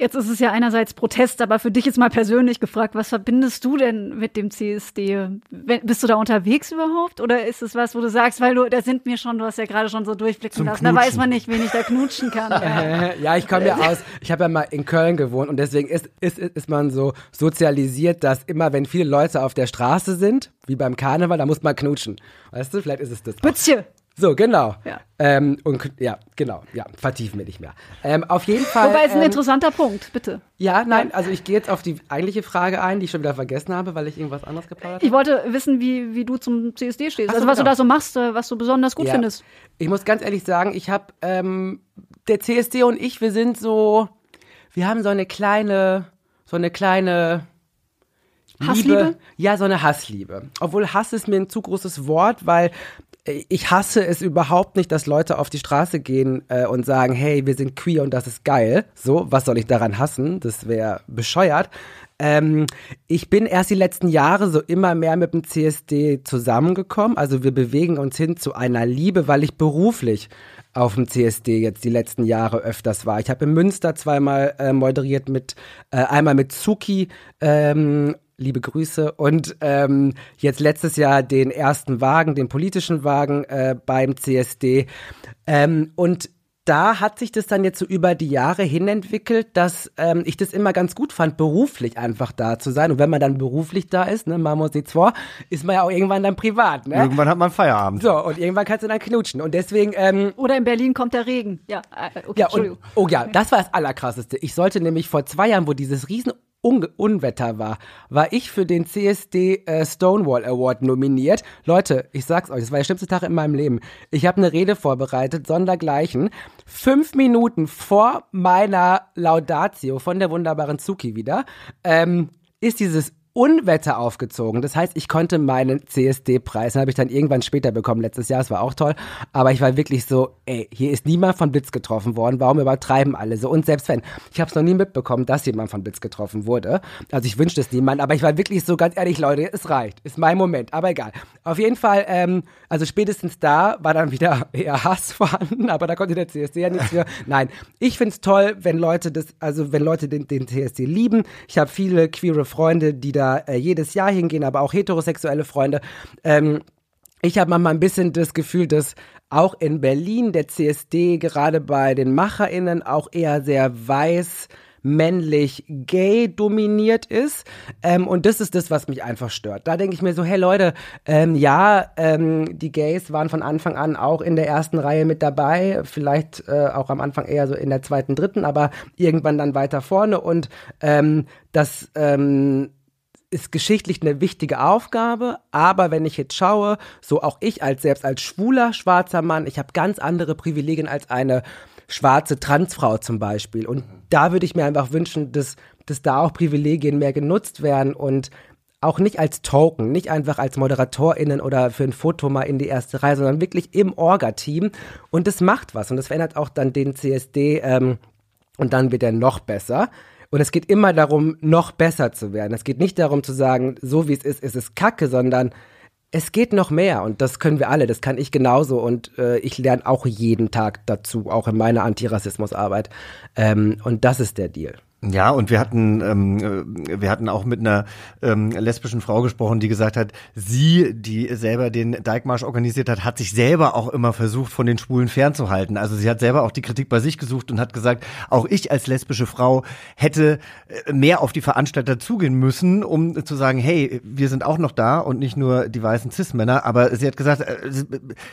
Jetzt ist es ja einerseits Protest, aber für dich jetzt mal persönlich gefragt, was verbindest du denn mit dem CSD? Bist du da unterwegs überhaupt? Oder ist es was, wo du sagst, weil du, da sind mir schon, du hast ja gerade schon so durchblicken lassen, da weiß man nicht, wen ich da knutschen kann. Ja, ja ich komme ja aus, ich habe ja mal in Köln gewohnt und deswegen ist, ist, ist man so sozialisiert, dass immer, wenn viele Leute auf der Straße sind, wie beim Karneval, da muss man knutschen. Weißt du, vielleicht ist es das. Bützchen! So, genau. Ja. Ähm, und ja, genau, ja, vertiefen wir nicht mehr. Ähm, auf jeden Fall. Wobei es ein ähm, interessanter Punkt, bitte. Ja, nein, also ich gehe jetzt auf die eigentliche Frage ein, die ich schon wieder vergessen habe, weil ich irgendwas anderes geplaudert Ich wollte wissen, wie, wie du zum CSD stehst. Ach so, also was genau. du da so machst, äh, was du besonders gut Ja. findest. Ich muss ganz ehrlich sagen, ich habe ähm, der CSD und ich, wir sind so, wir haben so eine kleine, so eine kleine Hassliebe? Liebe. Ja, so eine Hassliebe. Obwohl Hass ist mir ein zu großes Wort, weil ich hasse es überhaupt nicht, dass Leute auf die Straße gehen äh, und sagen, hey, wir sind queer und das ist geil. So, was soll ich daran hassen? Das wäre bescheuert. Ähm, ich bin erst die letzten Jahre so immer mehr mit dem CSD zusammengekommen. Also wir bewegen uns hin zu einer Liebe, weil ich beruflich auf dem CSD jetzt die letzten Jahre öfters war. Ich habe in Münster zweimal äh, moderiert mit äh, einmal mit Zuki, ähm, liebe Grüße, und ähm, jetzt letztes Jahr den ersten Wagen, den politischen Wagen äh, beim CSD. Ähm, und da hat sich das dann jetzt so über die Jahre hin entwickelt, dass ähm, ich das immer ganz gut fand, beruflich einfach da zu sein. Und wenn man dann beruflich da ist, ne, machen wir uns nichts vor, ist man ja auch irgendwann dann privat, ne? Irgendwann hat man Feierabend. So, und irgendwann kannst du dann knutschen. Und deswegen, ähm, Oder in Berlin kommt der Regen. Ja, äh, okay, ja, und, Entschuldigung. oh ja, das war das Allerkrasseste. Ich sollte nämlich vor zwei Jahren, wo dieses riesen Un Unwetter war, war ich für den CSD äh, Stonewall Award nominiert. Leute, ich sag's euch, es war der schlimmste Tag in meinem Leben. Ich habe eine Rede vorbereitet, sondergleichen. Fünf Minuten vor meiner Laudatio von der wunderbaren Zuki wieder, ähm, ist dieses Unwetter aufgezogen. Das heißt, ich konnte meinen CSD-Preis, den habe ich dann irgendwann später bekommen, letztes Jahr, das war auch toll. Aber ich war wirklich so, ey, hier ist niemand von Blitz getroffen worden, warum übertreiben alle so? Und selbst wenn, ich habe es noch nie mitbekommen, dass jemand von Blitz getroffen wurde. Also ich wünschte es niemand, aber ich war wirklich so, ganz ehrlich, Leute, es reicht. Ist mein Moment, aber egal. Auf jeden Fall, ähm, also spätestens da war dann wieder eher Hass vorhanden, aber da konnte der CSD ja nichts für. Nein, ich find's toll, wenn Leute das, also wenn Leute den, den CSD lieben. Ich habe viele queere Freunde, die da äh, jedes Jahr hingehen, aber auch heterosexuelle Freunde. Ähm, ich habe manchmal ein bisschen das Gefühl, dass auch in Berlin der CSD gerade bei den MacherInnen auch eher sehr weiß männlich gay dominiert ist. Ähm, und das ist das, was mich einfach stört. Da denke ich mir so, hey Leute, ähm, ja, ähm, die Gays waren von Anfang an auch in der ersten Reihe mit dabei, vielleicht äh, auch am Anfang eher so in der zweiten, dritten, aber irgendwann dann weiter vorne. Und ähm, das ähm, ist geschichtlich eine wichtige Aufgabe, aber wenn ich jetzt schaue, so auch ich als selbst als schwuler schwarzer Mann, ich habe ganz andere Privilegien als eine schwarze Transfrau zum Beispiel. Und da würde ich mir einfach wünschen, dass, dass da auch Privilegien mehr genutzt werden und auch nicht als Token, nicht einfach als ModeratorInnen oder für ein Foto mal in die erste Reihe, sondern wirklich im Orga-Team. Und das macht was. Und das verändert auch dann den CSD ähm, und dann wird er noch besser. Und es geht immer darum, noch besser zu werden. Es geht nicht darum zu sagen, so wie es ist, ist es kacke, sondern es geht noch mehr und das können wir alle, das kann ich genauso und äh, ich lerne auch jeden Tag dazu, auch in meiner Antirassismusarbeit. Ähm, und das ist der Deal. Ja, und wir hatten, ähm, äh, wir hatten auch mit einer ähm, lesbischen Frau gesprochen, die gesagt hat, sie, die selber den Dijkmarsch organisiert hat, hat sich selber auch immer versucht, von den Schwulen fernzuhalten. Also sie hat selber auch die Kritik bei sich gesucht und hat gesagt, auch ich als lesbische Frau hätte äh, mehr auf die Veranstalter zugehen müssen, um zu sagen, hey, wir sind auch noch da und nicht nur die weißen Cis-Männer. Aber sie hat gesagt, äh,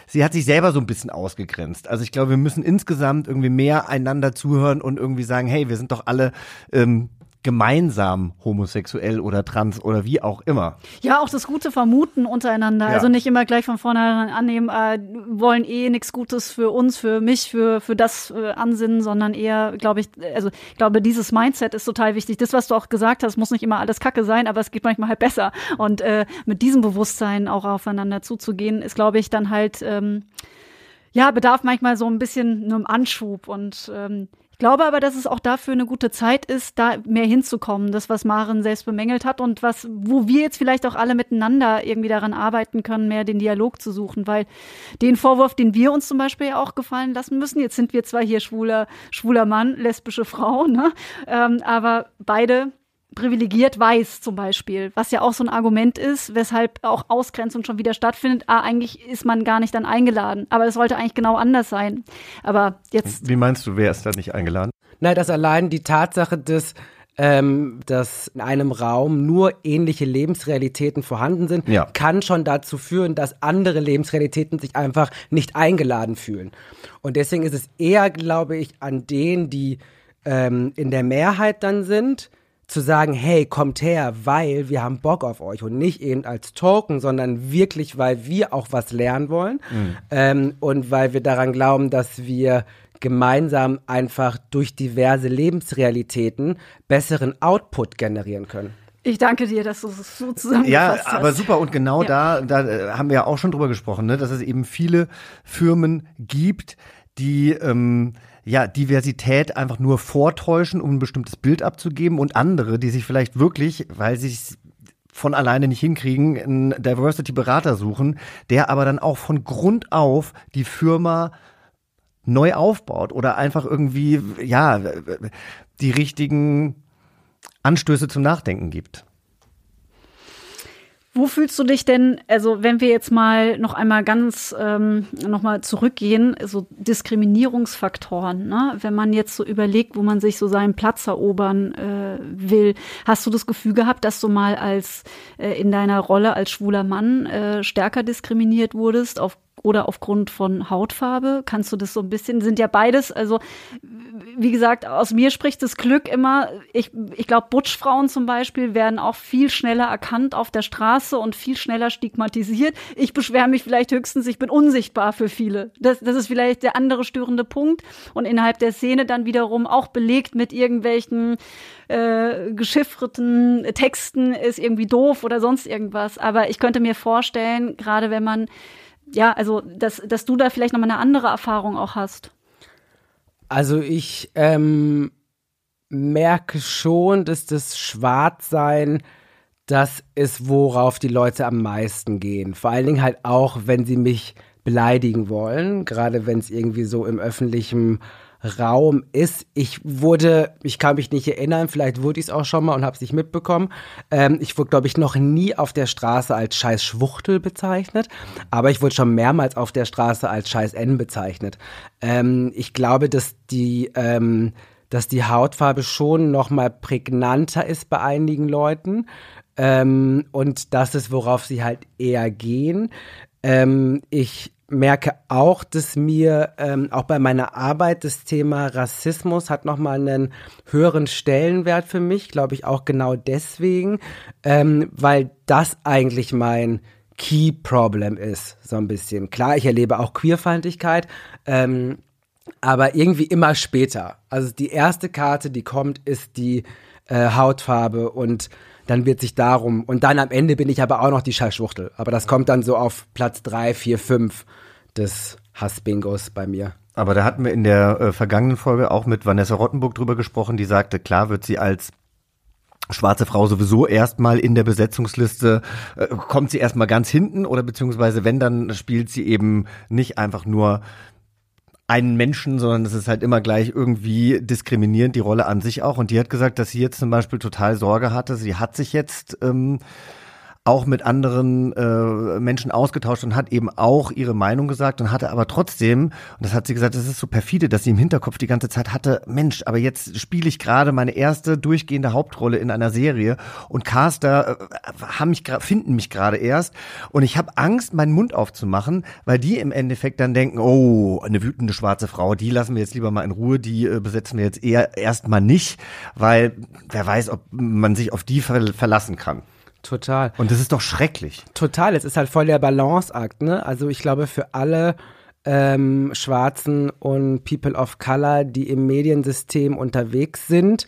sie hat sich selber so ein bisschen ausgegrenzt. Also ich glaube, wir müssen insgesamt irgendwie mehr einander zuhören und irgendwie sagen, hey, wir sind doch alle ähm, gemeinsam homosexuell oder trans oder wie auch immer. Ja, auch das gute Vermuten untereinander. Ja. Also nicht immer gleich von vornherein annehmen, äh, wollen eh nichts Gutes für uns, für mich, für, für das äh, Ansinnen, sondern eher, glaube ich, also ich glaube, dieses Mindset ist total wichtig. Das, was du auch gesagt hast, muss nicht immer alles Kacke sein, aber es geht manchmal halt besser. Und äh, mit diesem Bewusstsein auch aufeinander zuzugehen, ist, glaube ich, dann halt ähm, ja, bedarf manchmal so ein bisschen einem Anschub und ähm, ich glaube aber, dass es auch dafür eine gute Zeit ist, da mehr hinzukommen. Das, was Maren selbst bemängelt hat und was, wo wir jetzt vielleicht auch alle miteinander irgendwie daran arbeiten können, mehr den Dialog zu suchen. Weil den Vorwurf, den wir uns zum Beispiel auch gefallen lassen müssen, jetzt sind wir zwar hier schwuler, schwuler Mann, lesbische Frau, ne? Ähm, aber beide privilegiert weiß zum Beispiel, was ja auch so ein Argument ist, weshalb auch Ausgrenzung schon wieder stattfindet. Ah, eigentlich ist man gar nicht dann eingeladen. Aber das sollte eigentlich genau anders sein. Aber jetzt. Wie meinst du, wer ist da nicht eingeladen? Nein, dass allein die Tatsache des ähm, dass in einem Raum nur ähnliche Lebensrealitäten vorhanden sind, ja. kann schon dazu führen, dass andere Lebensrealitäten sich einfach nicht eingeladen fühlen. Und deswegen ist es eher, glaube ich, an denen, die ähm, in der Mehrheit dann sind, zu sagen, hey, kommt her, weil wir haben Bock auf euch und nicht eben als Token, sondern wirklich, weil wir auch was lernen wollen mhm. ähm, und weil wir daran glauben, dass wir gemeinsam einfach durch diverse Lebensrealitäten besseren Output generieren können. Ich danke dir, dass du es so zusammengefasst ja, hast. Ja, aber super. Und genau ja. da, da äh, haben wir ja auch schon drüber gesprochen, ne, dass es eben viele Firmen gibt, die ähm, ja, Diversität einfach nur vortäuschen, um ein bestimmtes Bild abzugeben und andere, die sich vielleicht wirklich, weil sie es von alleine nicht hinkriegen, einen Diversity-Berater suchen, der aber dann auch von Grund auf die Firma neu aufbaut oder einfach irgendwie, ja, die richtigen Anstöße zum Nachdenken gibt. Wo fühlst du dich denn, also wenn wir jetzt mal noch einmal ganz ähm, noch mal zurückgehen, so Diskriminierungsfaktoren, ne? wenn man jetzt so überlegt, wo man sich so seinen Platz erobern äh, will, hast du das Gefühl gehabt, dass du mal als äh, in deiner Rolle als schwuler Mann äh, stärker diskriminiert wurdest auf oder aufgrund von Hautfarbe? Kannst du das so ein bisschen, sind ja beides, also wie gesagt, aus mir spricht das Glück immer. Ich, ich glaube, Butchfrauen zum Beispiel werden auch viel schneller erkannt auf der Straße und viel schneller stigmatisiert. Ich beschwere mich vielleicht höchstens, ich bin unsichtbar für viele. Das, das ist vielleicht der andere störende Punkt und innerhalb der Szene dann wiederum auch belegt mit irgendwelchen äh, geschiffreten Texten ist irgendwie doof oder sonst irgendwas. Aber ich könnte mir vorstellen, gerade wenn man ja, also dass, dass du da vielleicht nochmal eine andere Erfahrung auch hast. Also ich ähm, merke schon, dass das Schwarzsein das ist, worauf die Leute am meisten gehen. Vor allen Dingen halt auch, wenn sie mich beleidigen wollen, gerade wenn es irgendwie so im öffentlichen Raum ist. Ich wurde, ich kann mich nicht erinnern, vielleicht wurde ich es auch schon mal und habe es nicht mitbekommen. Ähm, ich wurde, glaube ich, noch nie auf der Straße als scheiß Schwuchtel bezeichnet, aber ich wurde schon mehrmals auf der Straße als scheiß N bezeichnet. Ähm, ich glaube, dass die, ähm, dass die Hautfarbe schon noch mal prägnanter ist bei einigen Leuten. Ähm, und das ist, worauf sie halt eher gehen. Ähm, ich merke auch, dass mir ähm, auch bei meiner Arbeit das Thema Rassismus hat nochmal einen höheren Stellenwert für mich, glaube ich auch genau deswegen, ähm, weil das eigentlich mein Key Problem ist, so ein bisschen. Klar, ich erlebe auch Queerfeindlichkeit, ähm, aber irgendwie immer später. Also die erste Karte, die kommt, ist die äh, Hautfarbe und dann wird sich darum, und dann am Ende bin ich aber auch noch die Scheißschwuchtel. Aber das kommt dann so auf Platz drei, vier, fünf des Hassbingos bei mir. Aber da hatten wir in der äh, vergangenen Folge auch mit Vanessa Rottenburg drüber gesprochen, die sagte, klar wird sie als schwarze Frau sowieso erstmal in der Besetzungsliste, äh, kommt sie erstmal ganz hinten oder beziehungsweise wenn, dann spielt sie eben nicht einfach nur einen Menschen, sondern es ist halt immer gleich irgendwie diskriminierend, die Rolle an sich auch. Und die hat gesagt, dass sie jetzt zum Beispiel total Sorge hatte. Sie hat sich jetzt ähm, auch mit anderen äh, Menschen ausgetauscht und hat eben auch ihre Meinung gesagt und hatte aber trotzdem, und das hat sie gesagt, das ist so perfide, dass sie im Hinterkopf die ganze Zeit hatte, Mensch, aber jetzt spiele ich gerade meine erste durchgehende Hauptrolle in einer Serie und Caster äh, haben mich finden mich gerade erst und ich habe Angst, meinen Mund aufzumachen, weil die im Endeffekt dann denken, oh, eine wütende schwarze Frau, die lassen wir jetzt lieber mal in Ruhe, die äh, besetzen wir jetzt eher erstmal nicht, weil wer weiß, ob man sich auf die verlassen kann. Total. Und das ist doch schrecklich. Total. Es ist halt voll der Balanceakt, ne? Also ich glaube, für alle ähm, Schwarzen und People of Color, die im Mediensystem unterwegs sind,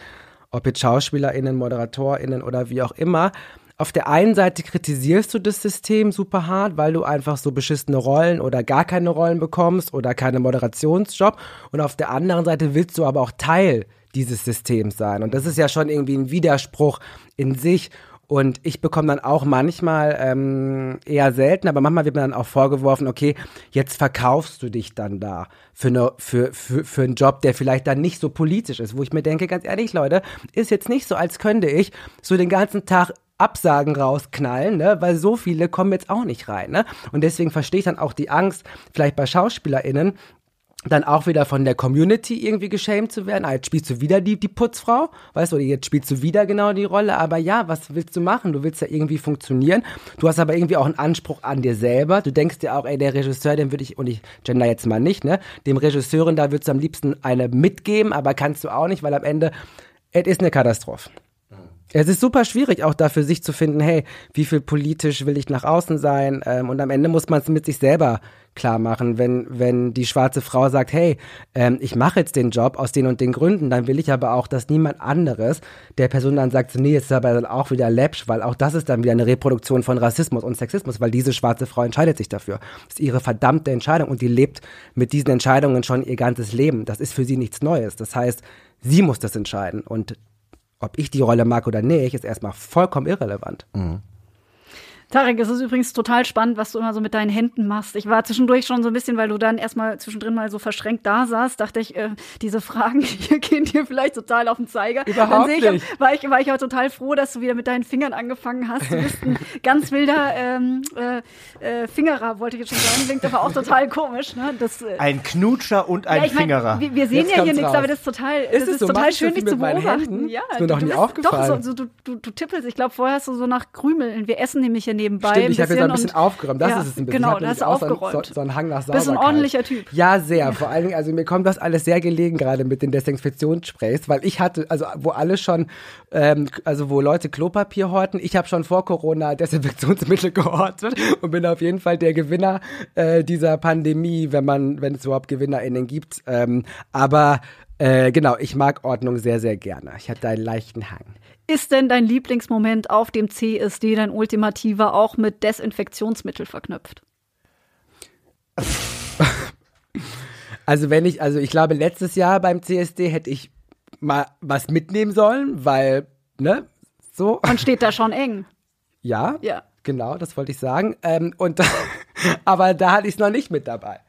ob jetzt SchauspielerInnen, ModeratorInnen oder wie auch immer, auf der einen Seite kritisierst du das System super hart, weil du einfach so beschissene Rollen oder gar keine Rollen bekommst oder keine Moderationsjob. Und auf der anderen Seite willst du aber auch Teil dieses Systems sein. Und das ist ja schon irgendwie ein Widerspruch in sich. Und ich bekomme dann auch manchmal, ähm, eher selten, aber manchmal wird mir dann auch vorgeworfen, okay, jetzt verkaufst du dich dann da für, eine, für, für, für einen Job, der vielleicht dann nicht so politisch ist, wo ich mir denke, ganz ehrlich, Leute, ist jetzt nicht so, als könnte ich so den ganzen Tag Absagen rausknallen, ne? weil so viele kommen jetzt auch nicht rein. Ne? Und deswegen verstehe ich dann auch die Angst, vielleicht bei SchauspielerInnen, dann auch wieder von der Community irgendwie geschämt zu werden. Ah, jetzt spielst du wieder die, die Putzfrau, weißt du, oder jetzt spielst du wieder genau die Rolle. Aber ja, was willst du machen? Du willst ja irgendwie funktionieren. Du hast aber irgendwie auch einen Anspruch an dir selber. Du denkst dir auch, ey, der Regisseur, den würde ich, und ich gender jetzt mal nicht, ne, dem Regisseurin, da würdest du am liebsten eine mitgeben, aber kannst du auch nicht, weil am Ende, es ist eine Katastrophe. Es ist super schwierig, auch dafür sich zu finden, hey, wie viel politisch will ich nach außen sein? Ähm, und am Ende muss man es mit sich selber klar machen. Wenn, wenn die schwarze Frau sagt, hey, ähm, ich mache jetzt den Job aus den und den Gründen, dann will ich aber auch, dass niemand anderes der Person dann sagt, nee, jetzt ist aber dann auch wieder läppsch, weil auch das ist dann wieder eine Reproduktion von Rassismus und Sexismus, weil diese schwarze Frau entscheidet sich dafür. Das ist ihre verdammte Entscheidung und die lebt mit diesen Entscheidungen schon ihr ganzes Leben. Das ist für sie nichts Neues. Das heißt, sie muss das entscheiden und ob ich die Rolle mag oder nicht, ist erstmal vollkommen irrelevant. Mhm. Tarek, es ist übrigens total spannend, was du immer so mit deinen Händen machst. Ich war zwischendurch schon so ein bisschen, weil du dann erstmal zwischendrin mal so verschränkt da saßt, dachte ich, äh, diese Fragen hier gehen dir vielleicht total auf den Zeiger. Überhaupt ich, nicht. War ich, war ich auch total froh, dass du wieder mit deinen Fingern angefangen hast. Du bist ein ganz wilder ähm, äh, äh, Fingerer, wollte ich jetzt schon sagen. Klingt aber auch total komisch. Ne? Das, äh, ein Knutscher und ein ja, ich mein, Fingerer. Wir, wir sehen jetzt ja hier nichts, aber das ist total, ist das ist so? total schön, dich zu beobachten. Ja, ist mir doch nie aufgefallen. Doch, so, so, du, du, du tippelst. Ich glaube, vorher hast du so nach Krümeln. Wir essen nämlich hier nebenbei Stimmt, ein ich habe jetzt ein bisschen aufgeräumt. Das ja, ist es ein bisschen. Genau, ich hab da hast nämlich du auch so einen- aufgeräumt. So, so einen Hang nach Bist ein Sauberkeit. ordentlicher Typ. Ja, sehr. Vor allen Dingen, also mir kommt das alles sehr gelegen gerade mit den Desinfektionssprays, weil ich hatte, also wo alle schon, ähm, also wo Leute Klopapier horten, ich habe schon vor Corona Desinfektionsmittel gehortet und bin auf jeden Fall der Gewinner äh, dieser Pandemie, wenn man, wenn es überhaupt GewinnerInnen gibt. Ähm, aber äh, genau, ich mag Ordnung sehr, sehr gerne. Ich hatte einen leichten Hang. Ist denn dein Lieblingsmoment auf dem CSD, dein ultimativer, auch mit Desinfektionsmittel verknüpft? Also wenn ich, also ich glaube, letztes Jahr beim CSD hätte ich mal was mitnehmen sollen, weil, ne, so. Man steht da schon eng. Ja, Ja. genau, das wollte ich sagen. Ähm, und aber da hatte ich es noch nicht mit dabei.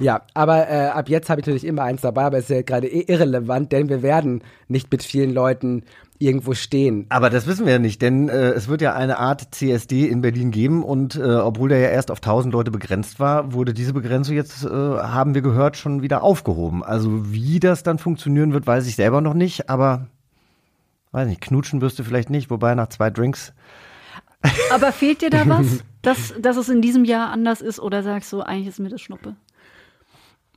Ja, aber äh, ab jetzt habe ich natürlich immer eins dabei, aber es ist ja gerade eh irrelevant, denn wir werden nicht mit vielen Leuten irgendwo stehen. Aber das wissen wir ja nicht, denn äh, es wird ja eine Art CSD in Berlin geben und äh, obwohl der ja erst auf 1000 Leute begrenzt war, wurde diese Begrenzung jetzt, äh, haben wir gehört, schon wieder aufgehoben. Also wie das dann funktionieren wird, weiß ich selber noch nicht, aber weiß nicht, knutschen wirst du vielleicht nicht, wobei nach zwei Drinks Aber fehlt dir da was, dass, dass es in diesem Jahr anders ist oder sagst du, eigentlich ist mir das Schnuppe?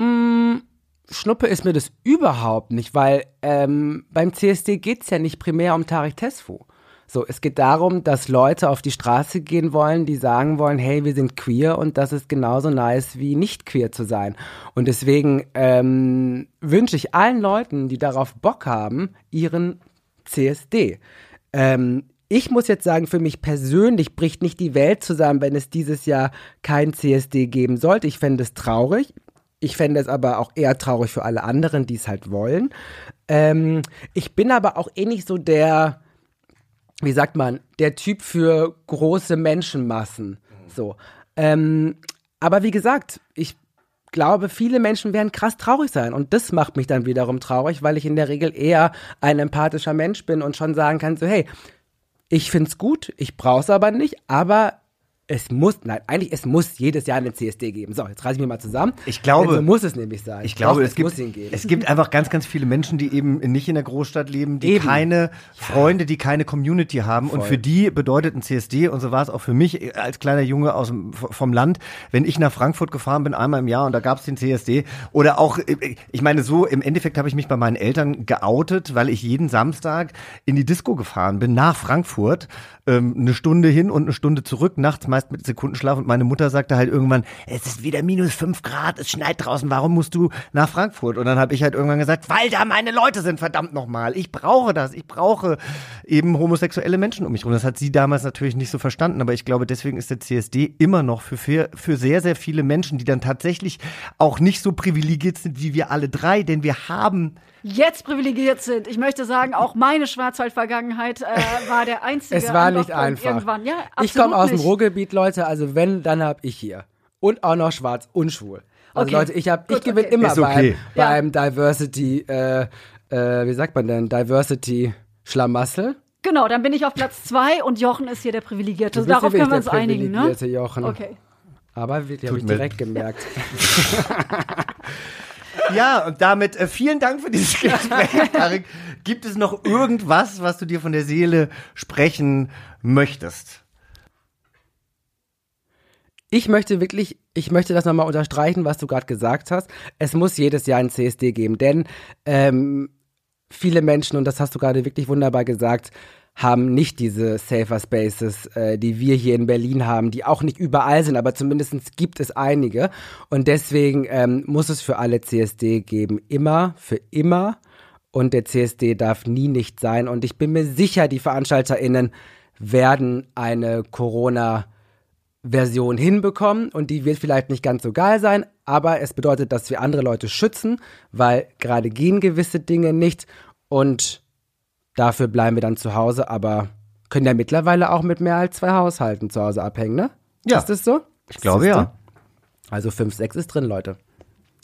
Mm, Schnuppe ist mir das überhaupt nicht, weil ähm, beim CSD geht's ja nicht primär um Tarek Tesfu. So, es geht darum, dass Leute auf die Straße gehen wollen, die sagen wollen, hey, wir sind queer und das ist genauso nice wie nicht queer zu sein. Und deswegen ähm, wünsche ich allen Leuten, die darauf Bock haben, ihren CSD. Ähm, ich muss jetzt sagen, für mich persönlich bricht nicht die Welt zusammen, wenn es dieses Jahr kein CSD geben sollte. Ich fände es traurig. Ich fände es aber auch eher traurig für alle anderen, die es halt wollen. Ähm, ich bin aber auch eh nicht so der, wie sagt man, der Typ für große Menschenmassen. So. Ähm, aber wie gesagt, ich glaube, viele Menschen werden krass traurig sein. Und das macht mich dann wiederum traurig, weil ich in der Regel eher ein empathischer Mensch bin und schon sagen kann, so, hey, ich find's gut, ich brauch's aber nicht, aber es muss, nein, eigentlich, es muss jedes Jahr einen CSD geben. So, jetzt reiß ich mir mal zusammen. Ich glaube, so muss es nämlich sein. Ich glaube, Doch, es, gibt, muss ihn geben. es gibt einfach ganz, ganz viele Menschen, die eben nicht in der Großstadt leben, die Eben. keine Freunde, die keine Community haben. Und Voll. für die bedeutet ein CSD, und so war es auch für mich als kleiner Junge aus dem, vom Land, wenn ich nach Frankfurt gefahren bin, einmal im Jahr und da gab es den CSD. Oder auch, äh, ich meine, so im Endeffekt habe ich mich bei meinen Eltern geoutet, weil ich jeden Samstag in die Disco gefahren bin, nach Frankfurt, ähm, eine Stunde hin und eine Stunde zurück, nachts meist mit Sekundenschlaf. Und meine Mutter sagte halt irgendwann, es ist wieder minus fünf Grad, es schneit draußen, warum musst du nach Frankfurt? Und dann habe ich halt irgendwann gesagt, weil da meine Leute sind, verdammt nochmal. Ich brauche das, ich brauche eben homosexuelle Menschen um mich rum. Das hat sie damals natürlich nicht so verstanden, aber ich glaube, deswegen ist der CSD immer noch für, für, für sehr, sehr viele Menschen, die dann tatsächlich auch nicht so privilegiert sind wie wir alle drei, denn wir haben Jetzt privilegiert sind. Ich möchte sagen, auch meine Schwarzwald-Vergangenheit äh, war der einzige. Es war nicht einfach. Irgendwann. Ja, ich komme aus dem. Ruhrgebiet, Leute, also wenn, dann hab ich hier. Und auch noch schwarz und schwul. Also Okay. Leute, ich hab, ich gewinne okay. immer okay. beim, beim Diversity, äh, äh, wie sagt man denn, Diversity Schlamassel. Genau, dann bin ich auf Platz zwei und Jochen ist hier der Privilegierte. Du bist Darauf können wir uns wirklich einigen, ne? privilegierte Jochen. Okay. Aber die habe ich direkt gemerkt. Ja, und damit äh, vielen Dank für dieses Gespräch, Tarek. Gibt es noch irgendwas, was du dir von der Seele sprechen möchtest? Ich möchte wirklich, ich möchte das nochmal unterstreichen, was du gerade gesagt hast. Es muss jedes Jahr ein CSD geben, denn ähm, viele Menschen, und das hast du gerade wirklich wunderbar gesagt, haben nicht diese Safer Spaces, äh, die wir hier in Berlin haben, die auch nicht überall sind, aber zumindest gibt es einige. Und deswegen ähm, muss es für alle CSD geben, immer, für immer. Und der CSD darf nie nicht sein. Und ich bin mir sicher, die VeranstalterInnen werden eine Corona- Version hinbekommen und die wird vielleicht nicht ganz so geil sein, aber es bedeutet, dass wir andere Leute schützen, weil gerade gehen gewisse Dinge nicht und dafür bleiben wir dann zu Hause, aber können ja mittlerweile auch mit mehr als zwei Haushalten zu Hause abhängen, ne? Ja. Ist das so? Ich glaube ja. Also 5, 6 ist drin, Leute.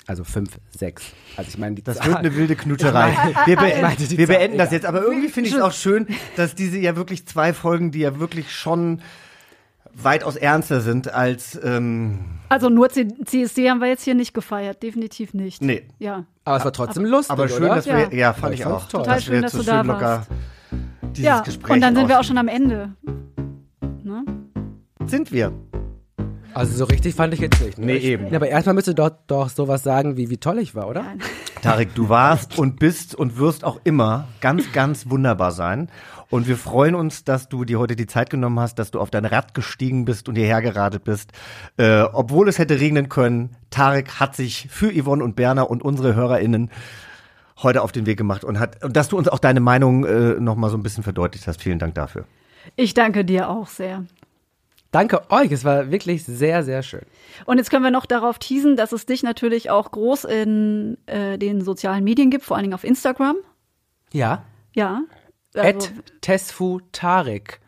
Also 5, 6. Also ich meine, die Das Zahl- wird eine wilde Knutscherei. Wir, be Ich meinte die wir beenden das jetzt, aber irgendwie finde ich es auch schön, dass diese ja wirklich zwei Folgen, die ja wirklich schon weitaus ernster sind als ähm, Also nur C CSD haben wir jetzt hier nicht gefeiert, definitiv nicht. Nee. Ja. Aber es war trotzdem lustig, aber schön, oder? dass wir ja, fand Ich auch, toll. Total dass schön, wir dass so du da schön locker warst. dieses ja, Gespräch und dann sind wir auch schon am Ende. Ne? sind wir. Also so richtig fand ich jetzt nicht. Ne? Nee, eben. Ja, aber erstmal müsstest du doch, doch sowas sagen, wie, wie toll ich war, oder? Tarek, du warst und bist und wirst auch immer ganz, ganz wunderbar sein. Und wir freuen uns, dass du dir heute die Zeit genommen hast, dass du auf dein Rad gestiegen bist und hierher geradet bist. Äh, obwohl es hätte regnen können, Tarek hat sich für Yvonne und Berner und unsere HörerInnen heute auf den Weg gemacht und hat, und dass du uns auch deine Meinung äh, nochmal so ein bisschen verdeutlicht hast. Vielen Dank dafür. Ich danke dir auch sehr. Danke euch, es war wirklich sehr, sehr schön. Und jetzt können wir noch darauf teasen, dass es dich natürlich auch groß in äh, den sozialen Medien gibt, vor allen Dingen auf Instagram. Ja. Ja. Also, Tesfu Tarek.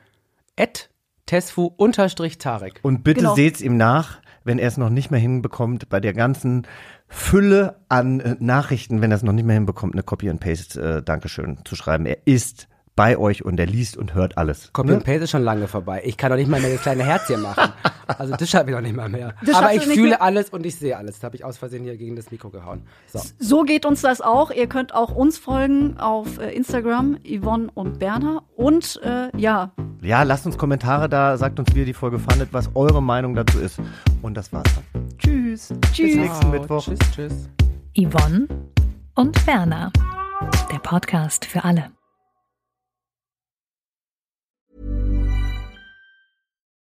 At Tesfu unterstrich Tarek. Und bitte Genau. seht's ihm nach, wenn er es noch nicht mehr hinbekommt, bei der ganzen Fülle an äh, Nachrichten, wenn er es noch nicht mehr hinbekommt, eine Copy and Paste äh, Dankeschön zu schreiben. Er ist bei euch und er liest und hört alles. Copy and Paste ist schon lange vorbei. Ich kann doch nicht mal mehr das kleine Herzchen machen. Also das schaffe ich doch nicht mal mehr. Das Aber ich fühle mehr? alles und ich sehe alles. Das habe ich aus Versehen hier gegen das Mikro gehauen. So. so geht uns das auch. Ihr könnt auch uns folgen auf äh, Instagram, Yvonne und Berner. Und äh, ja, Ja, lasst uns Kommentare da, sagt uns, wie ihr die Folge fandet, was eure Meinung dazu ist. Und das war's dann. Tschüss. Tschüss. Bis nächsten Mittwoch. Tschüss, tschüss. Yvonne und Berner. Der Podcast für alle.